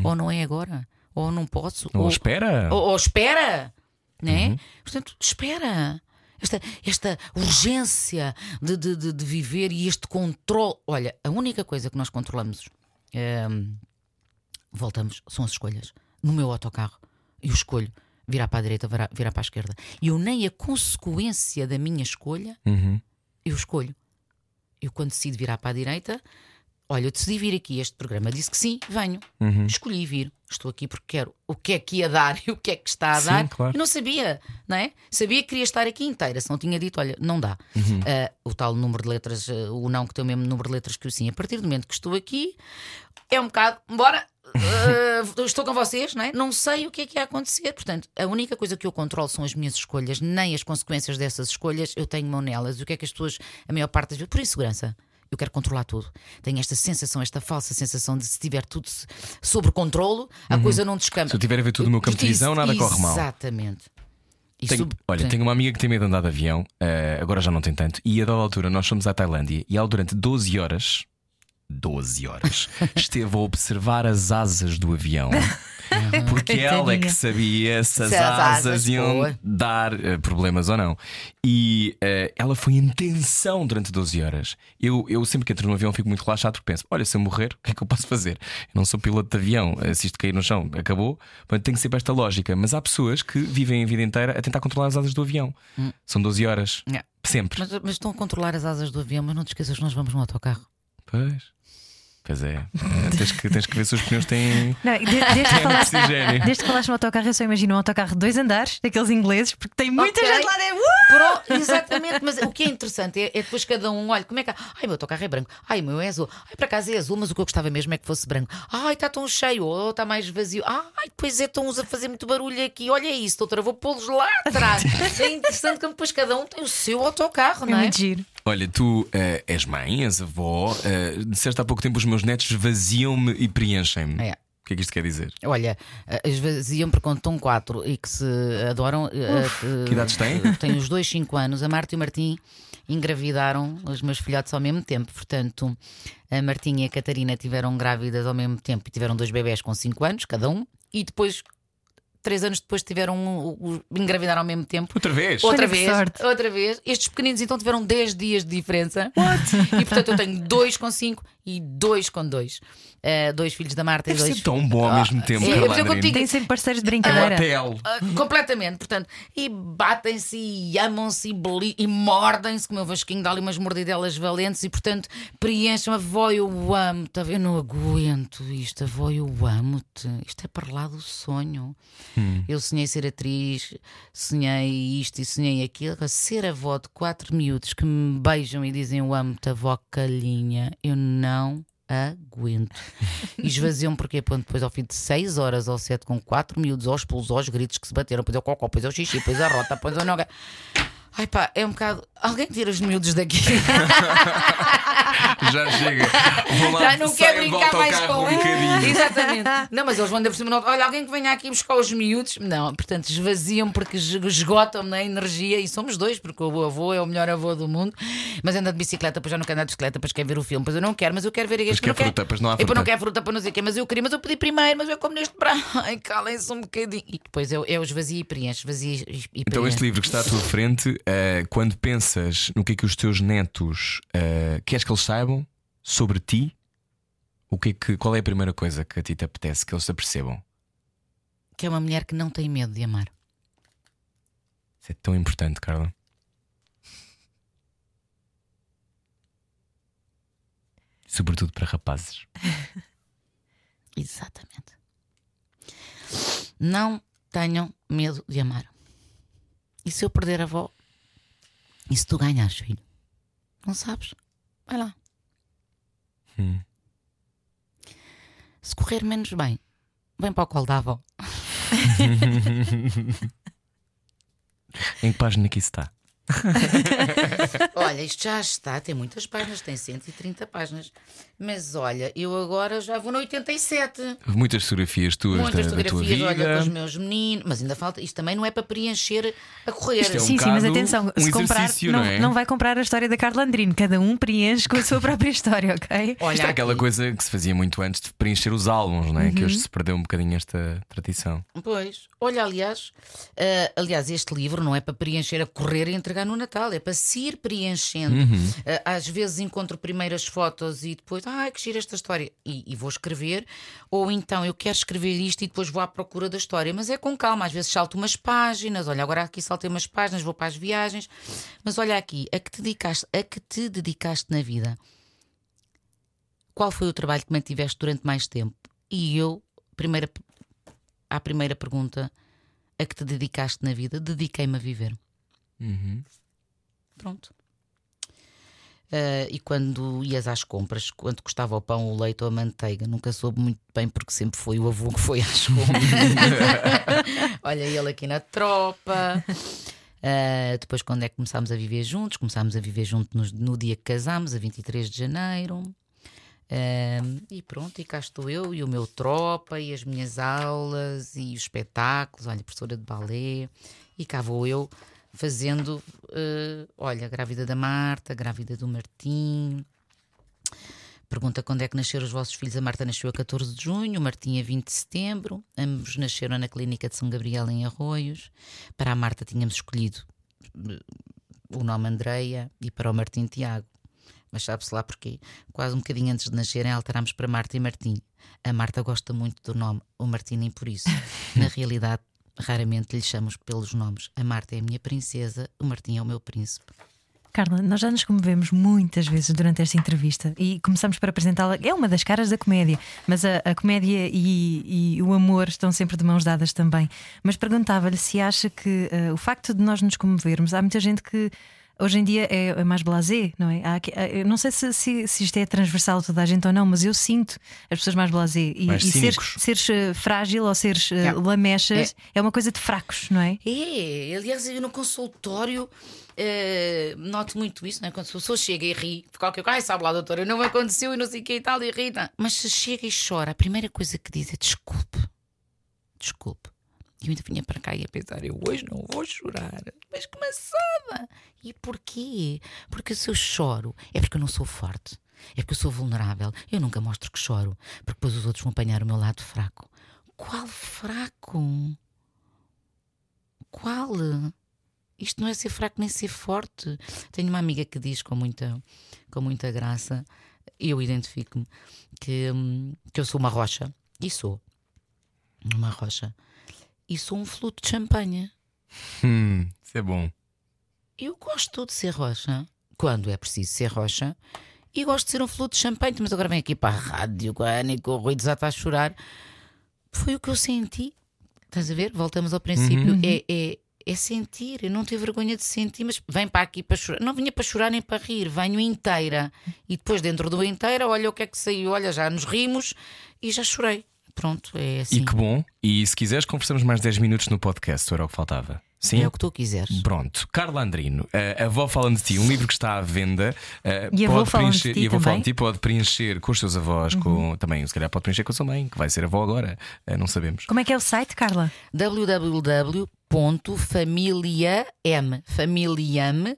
Ou não é agora. Ou não posso. Ou espera. Ou, ou espera, né? Portanto, espera. Esta, esta urgência de, de, de, de viver e este controle. Olha, a única coisa que nós controlamos, ehm, voltamos, são as escolhas. No meu autocarro, eu escolho virar para a direita, virar, virar para a esquerda. E eu nem a consequência da minha escolha, Uhum. eu escolho. Eu, quando decido virar para a direita, olha, eu decidi vir aqui. Este programa disse que sim, venho. Uhum. Escolhi vir. Estou aqui porque quero o que é que ia dar e o que é que está a Sim, dar. claro. E não sabia, não é? Sabia que queria estar aqui inteira. Se não tinha dito, olha, não dá. Uhum. Ah, o tal número de letras, ah, o não que tem o mesmo número de letras que o sim. A partir do momento que estou aqui, é um bocado, embora. ah, estou com vocês, não é? Não sei o que é que ia acontecer. Portanto, a única coisa que eu controlo são as minhas escolhas, nem as consequências dessas escolhas. Eu tenho mão nelas. O que é que as pessoas, a maior parte das vezes, por insegurança. Eu quero controlar tudo. Tenho esta sensação, esta falsa sensação de se tiver tudo sob controlo, a coisa não descamba. Se eu tiver a ver tudo no meu campo de visão, nada corre mal. Exatamente. Tenho- olha, tenho uma amiga que tem medo de andar de avião, eh, agora já não tem tanto, e a dada altura nós fomos à Tailândia e ela durante 12 horas 12 horas esteve a observar as asas do avião. Porque ela é que sabia se as Se as asas asas, iam boa. dar eh, problemas ou não. E eh, ela foi em tensão durante 12 horas. Eu, eu sempre que entro no avião fico muito relaxado porque penso: olha, se eu morrer, o que é que eu posso fazer? Eu não sou piloto de avião, eh, se isto cair no chão, acabou. Portanto, tem que sempre esta lógica. Mas há pessoas que vivem a vida inteira a tentar controlar as asas do avião. São 12 horas. Yeah. Sempre. Mas, mas estão a controlar as asas do avião, mas não te esqueças que nós vamos no autocarro. Pois. Pois é. Eh, tens, que, tens que ver se os pneus têm. Não, de- desde, que falaste, oxigênio. desde que falaste no autocarro, eu só imagino um autocarro de dois andares, daqueles ingleses, porque tem muita Ok. gente lá dentro. Uh! Pro- exatamente, mas o que é interessante é, é depois cada um, olha, como é que. Ai, meu autocarro é branco, ai, o meu é azul, ai, para casa é azul, mas o que eu gostava mesmo é que fosse branco. Ai, está tão cheio, ou está mais vazio. Ai, pois é, estão-os a fazer muito barulho aqui. Olha isso, doutora, vou pô-los lá atrás. é interessante que depois cada um tem o seu autocarro, É não é? muito giro. Olha, tu eh, és mãe, és avó, uh, disseste há pouco tempo os meus netos esvaziam-me e preenchem-me. É. O que é que isto quer dizer? Olha, eh, esvaziam porque quando estão quatro e que se adoram. eh, eh, que idades têm? eh, Têm os dois 5 anos. A Marta e o Martim engravidaram os meus filhotes ao mesmo tempo. Portanto, a Martinha e a Catarina tiveram grávidas ao mesmo tempo e tiveram dois bebés com 5 anos, cada um. E depois, três anos depois, tiveram um- um- engravidaram ao mesmo tempo. Outra vez? Outra Olha vez, outra vez. Estes pequeninos então tiveram 10 dias de diferença. E portanto eu tenho dois com 5 e dois com 2. dois filhos da Marta Deve e dois. ser tão bom ao mesmo tempo. é, eu contigo- Tem sempre parceiros de brincadeira. hotel. Ah, completamente, portanto, e batem-se e amam-se e, e mordem-se, como o Vasquinho dá ali umas mordidelas valentes, e portanto preenchem a avó, eu amo-te, eu não aguento isto, avó, eu amo-te, isto é para lá do sonho. Eu sonhei ser atriz, sonhei isto e sonhei aquilo, ser avó de quatro miúdos que me beijam e dizem eu amo-te, avó calhinha, eu não aguento. E esvaziam porque pronto, depois ao fim de 6 horas ou 7 com 4 miúdos aos pulos, aos gritos que se bateram, depois é cocó, depois é xixi, depois a rota, depois é o não. Ai pá, é um bocado. Alguém tira os miúdos daqui. Já chega. Vou lá, Já não quer brincar mais com um. Exatamente. Não, mas eles vão andar por cima. Olha, alguém que venha aqui buscar os miúdos. Não, portanto, esvaziam porque es- esgotam-me a energia e somos dois, porque o avô é o melhor avô do mundo. Mas anda de bicicleta, pois já não quero andar de bicicleta, pois quer ver o filme, pois eu não quero, mas eu quero ver este Mas quer fruta, pois não há E depois fruta. não quer fruta para não sei o quê, mas eu queria, mas eu pedi primeiro, mas eu como neste prato. Ai, calem-se um bocadinho. E depois eu, eu esvazio e preencho, esvazio e e Então, preencho. este livro que está à tua frente, eh, quando pensas no que é que os teus netos eh, queres que eles saibam sobre ti, o que é que, qual é a primeira coisa que a ti te apetece que eles se apercebam? Que é uma mulher que não tem medo de amar. Isso é tão importante, Carla. Sobretudo para rapazes. Exatamente. Não tenham medo de amar. E se eu perder a avó? E se tu ganhares, filho? Não sabes? Vai lá. Hum. Se correr menos bem, vem para o colo da avó. Em que página que isso está? Olha, isto já está, tem muitas páginas, tem 130 páginas. Mas olha, eu agora já vou no 87. Muitas fotografias tuas Muitas da, da tua fotografias, vida. olha, com os meus meninos. Mas ainda falta, isto também não é para preencher a correr. Isto é um sim, sim, mas atenção, um se comprar, não, não é? não vai comprar a história da Carla Andrino. Cada um preenche com a sua própria história, ok? Olha, Isto é aquela coisa que se fazia muito antes de preencher os álbuns, não é? Que hoje Uhum. se perdeu um bocadinho esta tradição. Pois, olha, aliás, ah, aliás, este livro não é para preencher a correr e entregar no Natal, é para se ir preenchendo. Ah, às vezes encontro primeiras fotos e depois, ai, que gira esta história, e, e vou escrever, ou então eu quero escrever isto e depois vou à procura da história, mas é com calma, às vezes salto umas páginas, olha, agora aqui saltei umas páginas, vou para as viagens, mas olha aqui, a que te dedicaste, a que te dedicaste na vida. Qual foi o trabalho que mantiveste durante mais tempo? E eu, primeira à primeira pergunta a que te dedicaste na vida, dediquei-me a viver. Uhum. Pronto. Ah, e quando ias às compras, quanto custava o pão, o leite ou a manteiga? Nunca soube muito bem, porque sempre foi o avô que foi às compras. Olha, ele aqui na tropa. Ah, depois, quando é que começámos a viver juntos? Começámos a viver juntos no, no dia que casámos, a 23 de janeiro. Ah, e pronto, e cá estou eu e o meu tropa, e as minhas aulas, e os espetáculos. Olha, professora de balé, e cá vou eu fazendo, eh, olha, grávida da Marta, grávida do Martim. Pergunta quando é que nasceram os vossos filhos. A Marta nasceu a 14 de junho, o Martim a 20 de setembro. Ambos nasceram na clínica de São Gabriel em Arroios. Para a Marta tínhamos escolhido eh, o nome Andreia e para o Martim Tiago. Mas sabe-se lá porquê. Quase um bocadinho antes de nascerem alterámos para Marta e Martim. A Marta gosta muito do nome, o Martim nem por isso. Na realidade, raramente lhe chamamos pelos nomes. A Marta é a minha princesa, o Martim é o meu príncipe. Carla, nós já nos comovemos muitas vezes durante esta entrevista e começamos por apresentá-la. É uma das caras da comédia, mas a, a comédia e, e o amor estão sempre de mãos dadas também. Mas perguntava-lhe se acha que eh, o facto de nós nos comovermos, há muita gente que. Hoje em dia é, é mais blasé, não é? Aqui- há- eu não sei se, se, se isto é transversal a toda a gente ou não, mas eu sinto as pessoas mais blasé. E, Mais e seres, seres, eh, frágil ou seres eh, É. lamechas é. uma coisa de fracos, não é? É, aliás, eu no consultório eh, noto muito isso, não é? Quando a pessoa chega e ri, qualquer coisa, ai, sabe lá, doutora, não me aconteceu e não sei o que e tal, e ri. tá. Mas se chega e chora, a primeira coisa que diz é desculpe, desculpe. E eu ainda vinha para cá e a pensar, eu hoje não vou chorar. Mas que maçada! E porquê? Porque se eu choro, é porque eu não sou forte. É porque eu sou vulnerável. Eu nunca mostro que choro, porque depois os outros vão apanhar o meu lado fraco. Qual fraco? Qual? Isto não é ser fraco nem ser forte. Tenho uma amiga que diz com muita, com muita graça, eu identifico-me, que, hum, que eu sou uma rocha. E sou. Uma rocha. E sou um fluto de champanhe. Hum, isso é bom. Eu gosto de ser rocha, quando é preciso ser rocha, e gosto de ser um fluto de champanhe. Mas agora vem aqui para a rádio, com a Ana e com o Rui desata a chorar. Foi o que eu senti. Estás a ver? Voltamos ao princípio. É, é, é sentir. Eu não tenho vergonha de sentir, mas vem para aqui para chorar. Não vinha para chorar nem para rir, venho inteira. E depois, dentro do inteira, olha o que é que saiu. Olha, já nos rimos e já chorei. Pronto, é assim. E que bom. E se quiseres, conversamos mais 10 minutos no podcast, era o que faltava. Sim. É o que tu quiseres. Pronto, Carla Andrino, a avó falando de ti, um livro que está à venda. eh, E a avó pode falando de preencher, ti e a avó também? falando de ti pode preencher com os seus avós, com, também, se calhar pode preencher com a sua mãe, que vai ser avó agora, eh, não sabemos. Como é que é o site, Carla? www.familiam, familiam.pt.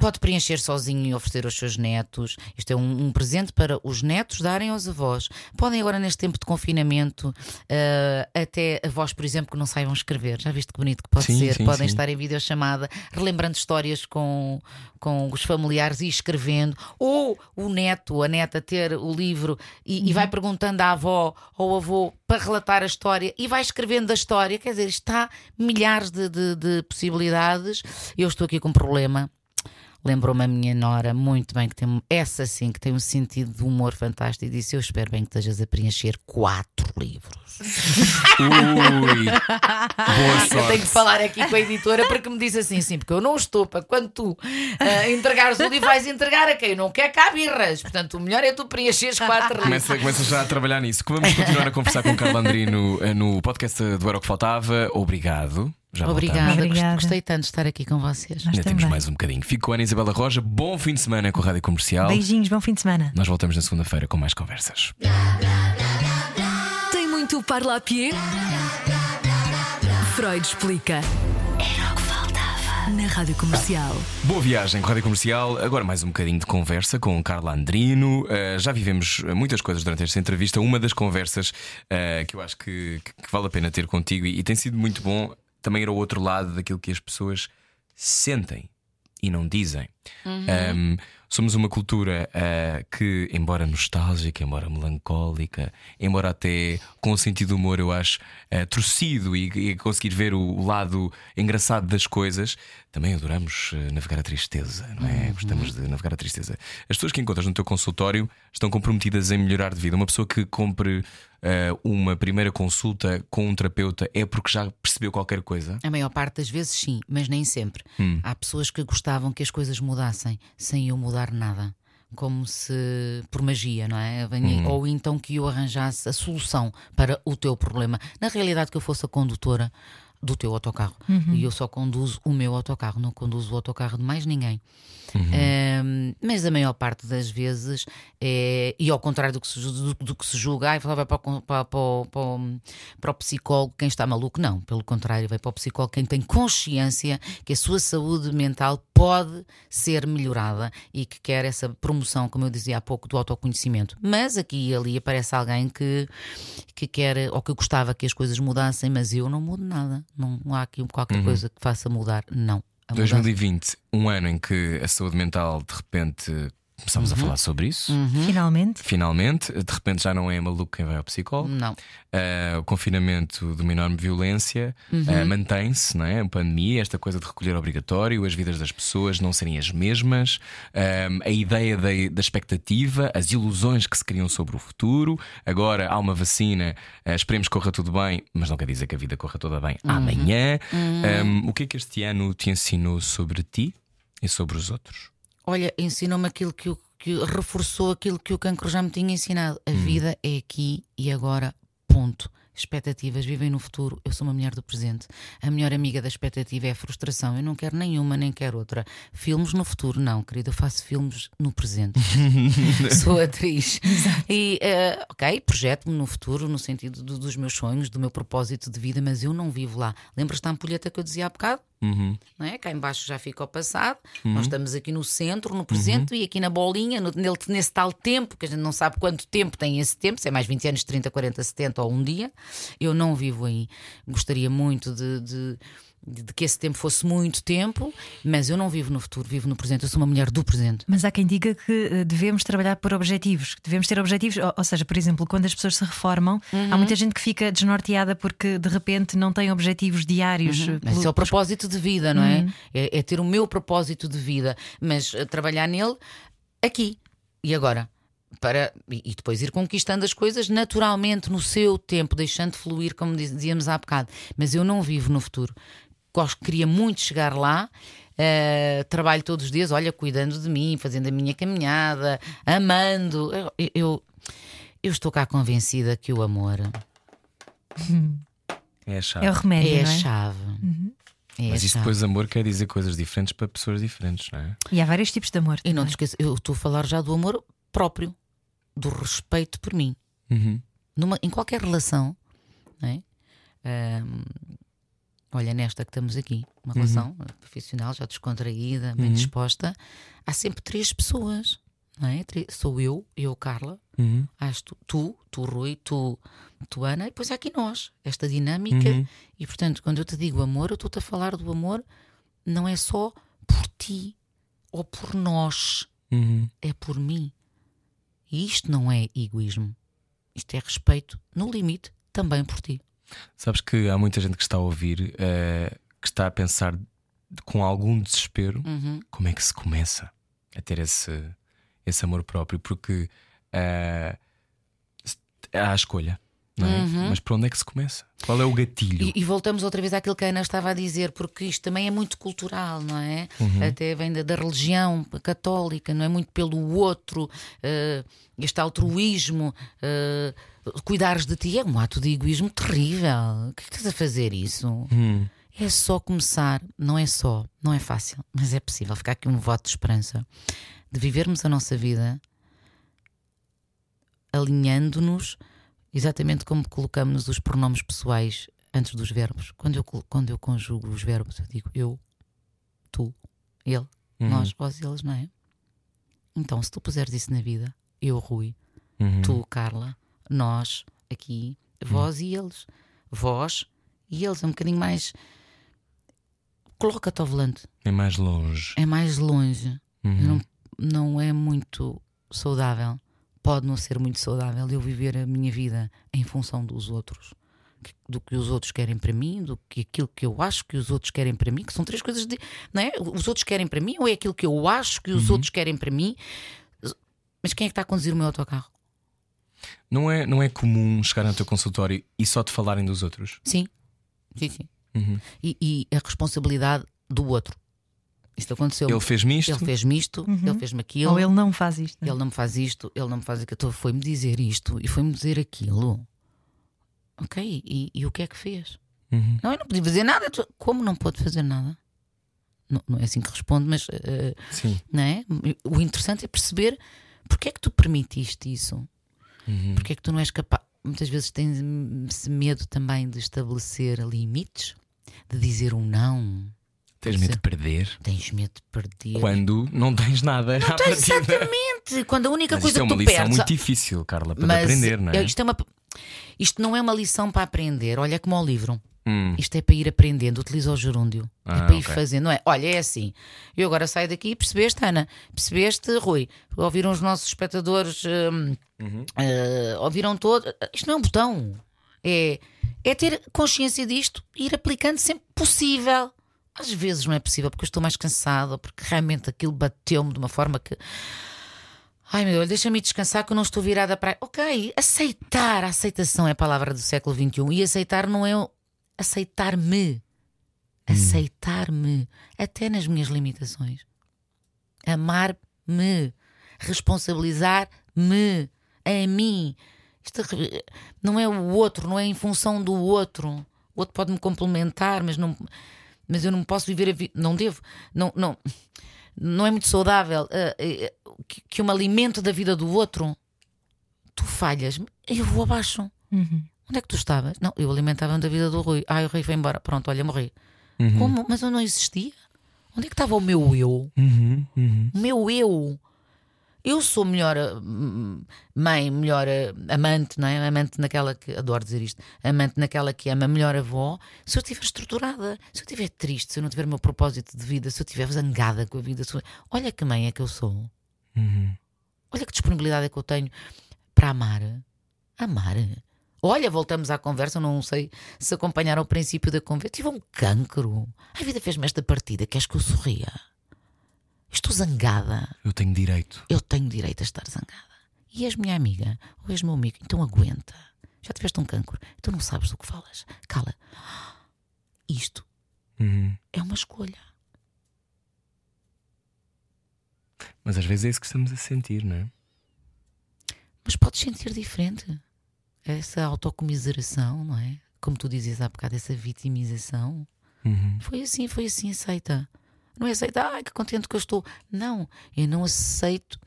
Pode preencher sozinho e oferecer aos seus netos. Isto é um, um presente para os netos darem aos avós. Podem agora, neste tempo de confinamento, eh, até avós, por exemplo, que não saibam escrever. Já viste que bonito que pode Sim, ser? sim, Podem sim. estar em videochamada, relembrando histórias com, com os familiares e escrevendo. Ou o neto a neta ter o livro e, e vai perguntando à avó ou ao avô para relatar a história e vai escrevendo a história. Quer dizer, está milhares de, de- de possibilidades. Eu estou aqui com um problema. Lembrou-me a minha nora muito bem que tem essa sim que tem um sentido de humor fantástico e disse: Eu espero bem que estejas a preencher quatro livros. Ui, boa Eu sorte. tenho que falar aqui com a editora porque me disse assim: sim, porque eu não estou para quando tu ah, entregares o livro, vais entregar a quem não quer cá birras. Portanto, o melhor é tu preencheres quatro livros. Começa, começa já a trabalhar nisso. Que Vamos continuar a conversar com Carla Andrino eh, no podcast do Era o que Faltava. Obrigado. Já Obrigada, Obrigada. gostei tanto de estar aqui com vocês. Nós Ainda temos mais um bocadinho. Fico com a Ana Isabela Roja. Bom fim de semana com a Rádio Comercial. Beijinhos, bom fim de semana. Nós voltamos na segunda-feira com mais conversas. Tem muito parla a pied? Freud explica. Era o que faltava. Na Rádio Comercial. Boa viagem com a Rádio Comercial. Agora mais um bocadinho de conversa com Carla Andrino. Uh, já vivemos muitas coisas durante esta entrevista. Uma das conversas uh, que eu acho que, que- que vale a pena ter contigo e, e tem sido muito bom também ir ao outro lado daquilo que as pessoas sentem e não dizem. Um, somos uma cultura uh, que, embora nostálgica, embora melancólica, embora até com o sentido de humor, eu acho, uh, torcido e, e conseguir ver o, o lado engraçado das coisas, também adoramos uh, navegar a tristeza, não é? Gostamos de navegar a tristeza. As pessoas que encontras no teu consultório estão comprometidas em melhorar de vida. Uma pessoa que compre uma primeira consulta com um terapeuta é porque já percebeu qualquer coisa. A maior parte das vezes sim, mas nem sempre. Há pessoas que gostavam que as coisas mudassem sem eu mudar nada. Como se por magia, não é? Venha- Ou então que eu arranjasse a solução para o teu problema. Na realidade, que eu fosse a condutora do teu autocarro. E eu só conduzo o meu autocarro, não conduzo o autocarro de mais ninguém. Ehm, mas a maior parte das vezes é, e ao contrário do que se, do, do que se julga, ai, vai para, para, para, para o psicólogo quem está maluco, não, pelo contrário, vai para o psicólogo quem tem consciência que a sua saúde mental pode ser melhorada e que quer essa promoção, como eu dizia há pouco, do autoconhecimento. Mas aqui e ali aparece alguém que, que quer ou que gostava que as coisas mudassem, mas eu não mudo nada. Não, não há aqui qualquer coisa que faça mudar, não. A mudança- 2020, um ano em que a saúde mental de repente começámos a falar sobre isso. Finalmente. Finalmente, de repente já não é maluco quem vai ao psicólogo. Não. Ah, o confinamento de uma enorme violência ah, mantém-se, não é? A pandemia, esta coisa de recolher obrigatório, as vidas das pessoas não serem as mesmas, ah, a ideia da, da expectativa, as ilusões que se criam sobre o futuro. Agora há uma vacina, esperemos que corra tudo bem, mas não quer dizer que a vida corra toda bem amanhã. Ah, o que é que este ano te ensinou sobre ti e sobre os outros? Olha, ensinou-me aquilo que, o- que reforçou aquilo que o cancro já me tinha ensinado. A vida é aqui e agora, ponto. Expectativas vivem no futuro. Eu sou uma mulher do presente. A melhor amiga da expectativa é a frustração. Eu não quero nenhuma, nem quero outra. Filmes no futuro, não, querida. Eu faço filmes no presente. sou atriz. E, eh, ok, projeto-me no futuro, no sentido do- dos meus sonhos, do meu propósito de vida, mas eu não vivo lá. Lembras-te da ampulheta que eu dizia há bocado? Uhum. não é? Cá embaixo já fica o passado, nós estamos aqui no centro, no presente e aqui na bolinha, no- nesse tal tempo, que a gente não sabe quanto tempo tem esse tempo, se é mais 20 anos, 30, 40, 70 ou um dia. Eu não vivo aí. Gostaria muito de, de, de- de que esse tempo fosse muito tempo, mas eu não vivo no futuro, vivo no presente. Eu sou uma mulher do presente. Mas há quem diga que eh, devemos trabalhar por objetivos, que devemos ter objetivos, ou, ou seja, por exemplo, quando as pessoas se reformam, há muita gente que fica desnorteada porque de repente não tem objetivos diários. eh, Mas pelo- esse é o propósito de vida, não é? é? é ter o meu propósito de vida, mas eh, trabalhar nele aqui e agora. Para, e depois ir conquistando as coisas naturalmente no seu tempo, deixando fluir, como diz- dizíamos há bocado. Mas eu não vivo no futuro. Gosto, queria muito chegar lá. eh, trabalho todos os dias, olha, cuidando de mim, fazendo a minha caminhada, amando. Eu, eu, eu estou cá convencida que o amor É a chave. É o remédio, É a não é? chave. É a Mas isso depois amor quer dizer coisas diferentes para pessoas diferentes, não é? E há vários tipos de amor. E não te esqueças, eu estou a falar já do amor próprio, do respeito por mim. Uhum. Numa, em qualquer relação, não é? Ahm, olha, nesta que estamos aqui, uma relação profissional, já descontraída, bem disposta, há sempre três pessoas, não é? Sou eu, eu, Carla, Uhum. Tu, tu, tu, Rui, tu, tu, Ana, e depois há aqui nós, esta dinâmica. Uhum. E portanto, quando eu te digo amor, eu estou-te a falar do amor, não é só por ti ou por nós, Uhum. é por mim. E isto não é egoísmo, isto é respeito, no limite, também por ti. Sabes que há muita gente que está a ouvir eh, que está a pensar com algum desespero Uhum. como é que se começa a ter esse, esse amor próprio, porque eh, há a escolha, é? Mas por onde é que se começa? Qual é o gatilho? E, e voltamos outra vez àquilo que a Ana estava a dizer, porque isto também é muito cultural, não é? Até vem da, da religião católica, não é? Muito pelo outro, eh, este altruísmo, eh, cuidares de ti é um ato de egoísmo terrível. O que é que estás a fazer isso? Hum. É só começar, não é só, não é fácil, mas é possível. Ficar aqui um voto de esperança de vivermos a nossa vida alinhando-nos exatamente como colocamos os pronomes pessoais antes dos verbos. Quando eu, quando eu conjugo os verbos, eu digo eu, tu, ele, nós, vós e eles, não é? Então, se tu puseres isso na vida, eu, Rui, Uhum. tu, Carla, nós, aqui, vós e eles, vós e eles, é um bocadinho mais. Coloca-te ao volante, É mais longe. é mais longe, Uhum. não, não é muito saudável. Pode não ser muito saudável eu viver a minha vida em função dos outros, do que os outros querem para mim, do que aquilo que eu acho que os outros querem para mim, que são três coisas de, não é? Os outros querem para mim ou é aquilo que eu acho que os outros querem para mim? Mas quem é que está a conduzir o meu autocarro? Não, é, não é comum chegar ao teu consultório e só te falarem dos outros. Sim, sim, sim. Uhum. E, e a responsabilidade do outro. Isto aconteceu. Ele fez-me isto. Ele fez-me isto, ele fez-me aquilo. Ou ele não faz isto. é? Ele não me faz isto, ele não me faz aquilo. Então, Foi-me dizer isto e foi-me dizer aquilo. Ok, e, e o que é que fez? Uhum. Não, eu não podia fazer nada. Como não pode fazer nada? Não, não é assim que respondo, mas eh, Sim. não é? o interessante é perceber porque é que tu permitiste isso. Uhum. Porque é que tu não és capaz. Muitas vezes tens medo também de estabelecer limites, de dizer um não. Tens medo de perder Tens medo de perder. quando não tens nada à partida. Exatamente! Quando a única Mas coisa isto é que uma tu lição perdes. muito difícil, Carla, para Mas aprender, não é? Isto, é uma- isto não é uma lição para aprender. Olha como ao livro. Hum. Isto é para ir aprendendo. Utiliza o gerúndio. é Ah, para ir ok. fazendo. Não é? Olha, é assim. Eu agora saio daqui. Percebeste, Ana? Percebeste, Rui? Ouviram os nossos espectadores? hum, Uhum. eh, ouviram todo? Isto não é um botão. É, é ter consciência disto e ir aplicando sempre que possível. Às vezes não é possível porque eu estou mais cansada, porque realmente aquilo bateu-me de uma forma que. Ai meu Deus, deixa-me descansar que eu não estou virada para. Ok, aceitar. A aceitação é a palavra do século XXI. E aceitar não é. Aceitar-me. Aceitar-me. Até nas minhas limitações. Amar-me. Responsabilizar-me. A mim. Isto é- não é o outro, não é em função do outro. O outro pode me complementar, mas não. Mas eu não posso viver a vida. Não devo. Não, não, não é muito saudável ah, eh, que, que eu me alimento da vida do outro. Tu falhas, eu vou abaixo. Uhum. Onde é que tu estavas? Não, eu alimentava-me da vida do Rui. Ah, o Rui foi embora. Pronto, olha, morri. Como? Mas eu não existia? Onde é que estava o meu eu? Uhum, uhum. O meu eu. Eu sou melhor hum, mãe, melhor ah, amante, não é? Amante naquela que. Adoro dizer isto. Amante naquela que ama, melhor avó. Se eu estiver estruturada, se eu estiver triste, se eu não tiver o meu propósito de vida, se eu estiver zangada com a vida. eu- Olha que mãe é que eu sou. Uhum. Olha que disponibilidade é que eu tenho para amar. Amar. Olha, voltamos à conversa. Não sei se acompanharam o princípio da conversa. Tive um cancro. A vida fez-me esta partida. Queres que eu sorria? Estou zangada. Eu tenho direito. Eu tenho direito a estar zangada. E és minha amiga, ou és meu amigo, então aguenta. Já tiveste um cancro, então não sabes do que falas. Cala. Isto Uhum. é uma escolha. Mas às vezes é isso que estamos a sentir, não é? Mas podes sentir diferente. Essa autocomiseração, não é? como tu dizias há bocado, essa vitimização. Uhum. Foi assim, foi assim aceita. Não é aceita, ai que contente que eu estou. Não, eu não aceito.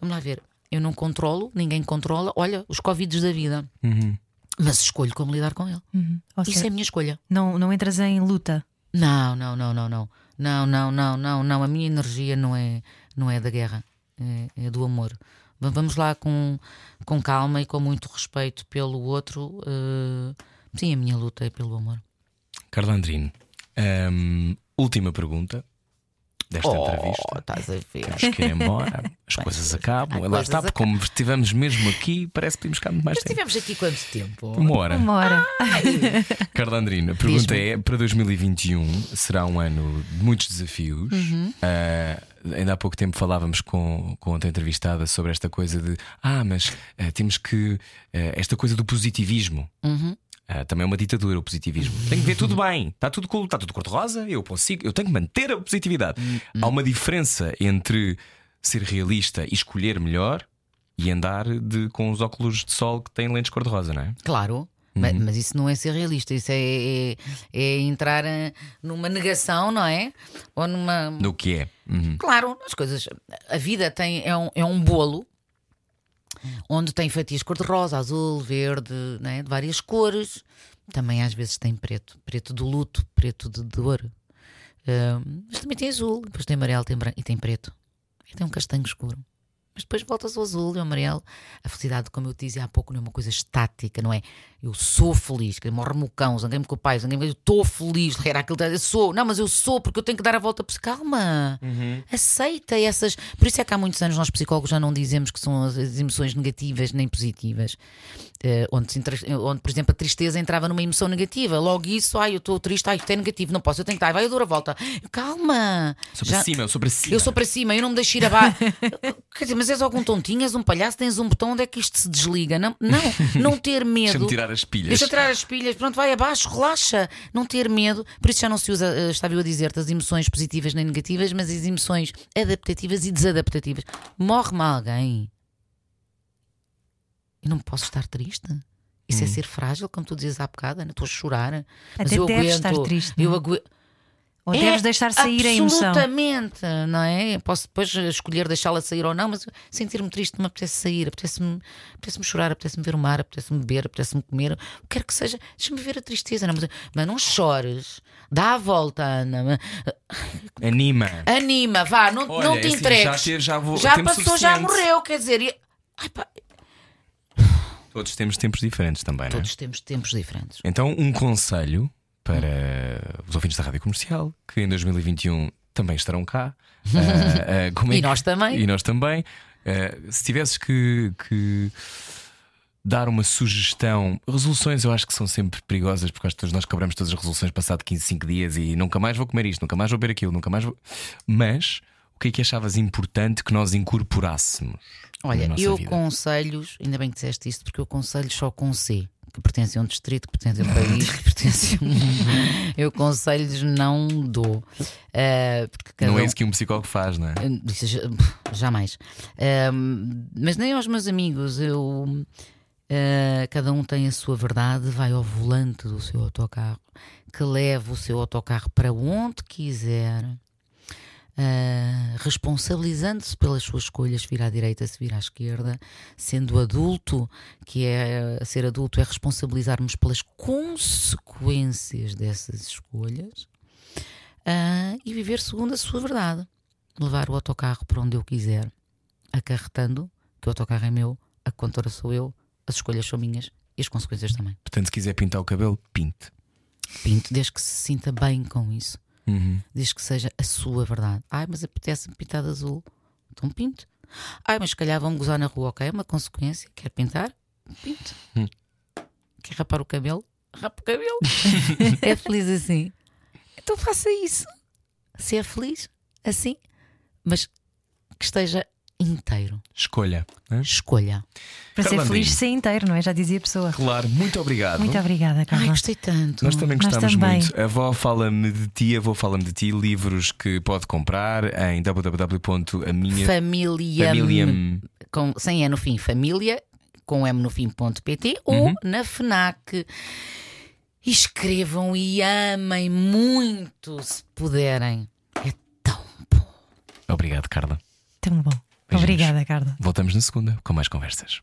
Vamos lá ver, eu não controlo, ninguém controla. Olha, os Covids da vida. Uhum. Mas escolho como lidar com ele. Uhum. Isso seja, é a minha escolha. não, não entras em luta. Não, não, não, não, não. Não, não, não, não, não. A minha energia não é, não é da guerra, é, é do amor. Va- Vamos lá com, com calma e com muito respeito pelo outro. eh, sim, a minha luta é pelo amor. Carla Andrino, hum, última pergunta desta Oh, entrevista. estás a ver. Temos que ir embora, as coisas acabam. Lá coisas está, porque como estivemos mesmo aqui, parece que podemos ficar muito mais Mas tempo. estivemos aqui quanto tempo? Uma hora. Uma hora. Carla Andrino, a pergunta é: para 2021 será um ano de muitos desafios. Uhum. Ah, ainda há pouco tempo falávamos com, com outra entrevistada sobre esta coisa de ah, mas ah, temos que. ah, esta coisa do positivismo. Uhum. Ah, também é uma ditadura o positivismo. Tem que ver tudo bem, está tudo cool, está tudo cor-de-rosa, eu consigo, eu tenho que manter a positividade. Há uma diferença entre ser realista e escolher melhor e andar de, com os óculos de sol que têm lentes cor-de-rosa, não é? Claro. Ma- Mas, isso não é ser realista, isso é, é, é entrar eh, numa negação, não é? Ou numa. No que é. Uhum. Claro, as coisas. A vida tem, é, um, é um bolo onde tem fatias cor-de-rosa, azul, verde, né, de várias cores. Também às vezes tem preto, preto do luto, preto de dor. Ahm, mas também tem azul, depois tem amarelo tem branco, e tem preto. E tem um castanho escuro. Mas depois voltas ao azul e ao amarelo. A felicidade, como eu te dizia há pouco, não é uma coisa estática, não é? Eu sou feliz, que morre-me o cão, zanguei-me com o pai, zanguei-me, eu estou feliz, era aquilo, eu sou, não, mas eu sou porque eu tenho que dar a volta calma, aceita essas. Por isso é que há muitos anos nós psicólogos já não dizemos que são as emoções negativas nem positivas. Eh, onde, onde, por exemplo, a tristeza entrava numa emoção negativa, logo isso, ai, eu estou triste, ai, isto é negativo, não posso, eu tenho que dar, vai, eu dou a volta. Calma, Sou para Já- cima, eu sou para cima. eu sou para cima, eu não me deixo ir abaixo. Quer dizer, mas és algum tontinho, és um palhaço, tens um botão onde é que isto se desliga? Não, não, não ter medo. As pilhas. Deixa tirar as pilhas, pronto, vai abaixo, relaxa, não ter medo. Por isso já não se usa, eh, estava eu a dizer-te, as emoções positivas nem negativas, mas as emoções adaptativas e desadaptativas. Morre-me alguém e não posso estar triste. Isso é ser frágil, como tu dizias há bocado, Ana, estou a chorar. Mas Até eu deves aguento, estar triste, Eu não é? aguento. Ou É, deves deixar sair a emoção. Absolutamente, não é? Posso depois escolher deixá-la sair ou não, mas sentir-me triste não me apetece sair, apetece-me apetece chorar, apetece-me ver o mar, apetece-me beber, apetece-me comer, o que quer que seja, deixa-me ver a tristeza, não, mas, mas não chores, dá a volta, Ana, Anima. anima, vá, não, Olha, não é te assim, entregues. já teve- já vou- Já tempo passou, já suficiente. morreu, quer dizer, e- ai, pá, Todos temos tempos diferentes também, não é? todos temos tempos diferentes. Então, um conselho para os ouvintes da rádio comercial que em 2021 também estarão cá. Ah, como é E que- nós também. E nós também. Ah, se tivesses que, que dar uma sugestão, resoluções eu acho que são sempre perigosas porque acho que todos nós cobramos todas as resoluções passado 15, 5 dias e nunca mais vou comer isto, nunca mais vou beber aquilo, nunca mais vou. Mas o que é que achavas importante que nós incorporássemos? Olha, eu vida? conselhos, ainda bem que disseste isto, porque eu conselhos só com C, que pertence a um distrito, que pertence a um país, que pertence a um. Eu conselhos não dou. Ah, cada Não é isso que um psicólogo faz, não é? Já- jamais. Ahm, mas nem aos meus amigos, eu. ah, cada um tem a sua verdade, vai ao volante do seu autocarro, que leva o seu autocarro para onde quiser, ah, responsabilizando-se pelas suas escolhas, se vir à direita, se vir à esquerda, sendo adulto, que é ser adulto é responsabilizarmos pelas consequências dessas escolhas ah, e viver segundo a sua verdade. Levar o autocarro para onde eu quiser, acarretando que o autocarro é meu, a contora sou eu, as escolhas são minhas e as consequências também. Portanto, se quiser pintar o cabelo, pinte. Pinto, desde que se sinta bem com isso, Uhum. desde que seja a sua verdade. Ai, mas apetece-me pintar de azul, então pinto. Ai, mas se calhar vão-me gozar na rua, ok? É uma consequência. Quer pintar? Pinto. Hum. Quer rapar o cabelo? Rapa o cabelo. é feliz assim. Então faça isso. Se é feliz, assim, mas que esteja inteiro. Escolha. né? Escolha. Para ser Carla feliz ser inteiro, não é? Já dizia a pessoa. Claro, muito obrigado. Muito obrigada, Ai, Carla. gostei tanto. Nós também Nós gostamos também. muito. A avó fala-me de ti, a avó fala-me de ti, livros que pode comprar em www.aminha Família. Família. Com, sem E no fim, família, com M no fim, ponto PT, ou Uhum. na FNAC. E escrevam e amem muito se puderem. É tão bom. Obrigado, Carla. Tão bom. Beijinhos. Obrigada, Carla. Voltamos na segunda com mais conversas.